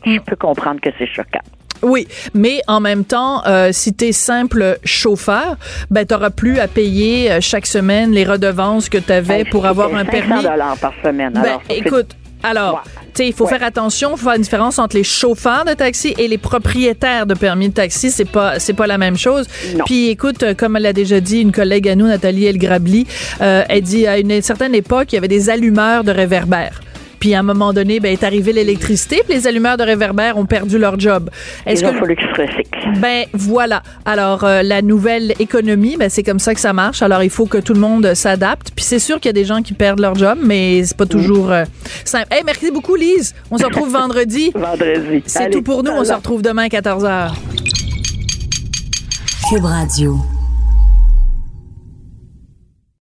Je peux comprendre que c'est choquant. Oui, mais en même temps, euh, si t'es simple chauffeur, ben t'auras plus à payer euh, chaque semaine les redevances que t'avais pour avoir un permis. dollars par semaine. Ben, alors, écoute, alors, tu sais, il faut Ouais. faire attention, il faut faire une différence entre les chauffeurs de taxi et les propriétaires de permis de taxi, c'est pas c'est pas la même chose. Non. Puis écoute, euh, comme elle l'a déjà dit une collègue à nous Nathalie Elgrabli, euh, elle dit à une certaine époque, il y avait des allumeurs de réverbères. Puis à un moment donné, ben est arrivée l'électricité, puis les allumeurs de réverbères ont perdu leur job. Est-ce que fallu que se ben voilà. Alors euh, la nouvelle économie, ben c'est comme ça que ça marche. Alors il faut que tout le monde s'adapte. Puis c'est sûr qu'il y a des gens qui perdent leur job, mais c'est pas toujours euh, simple. Hey, merci beaucoup Lise. On se retrouve vendredi. Vendredi. C'est tout pour nous. On se retrouve demain à 14h. Cube Radio.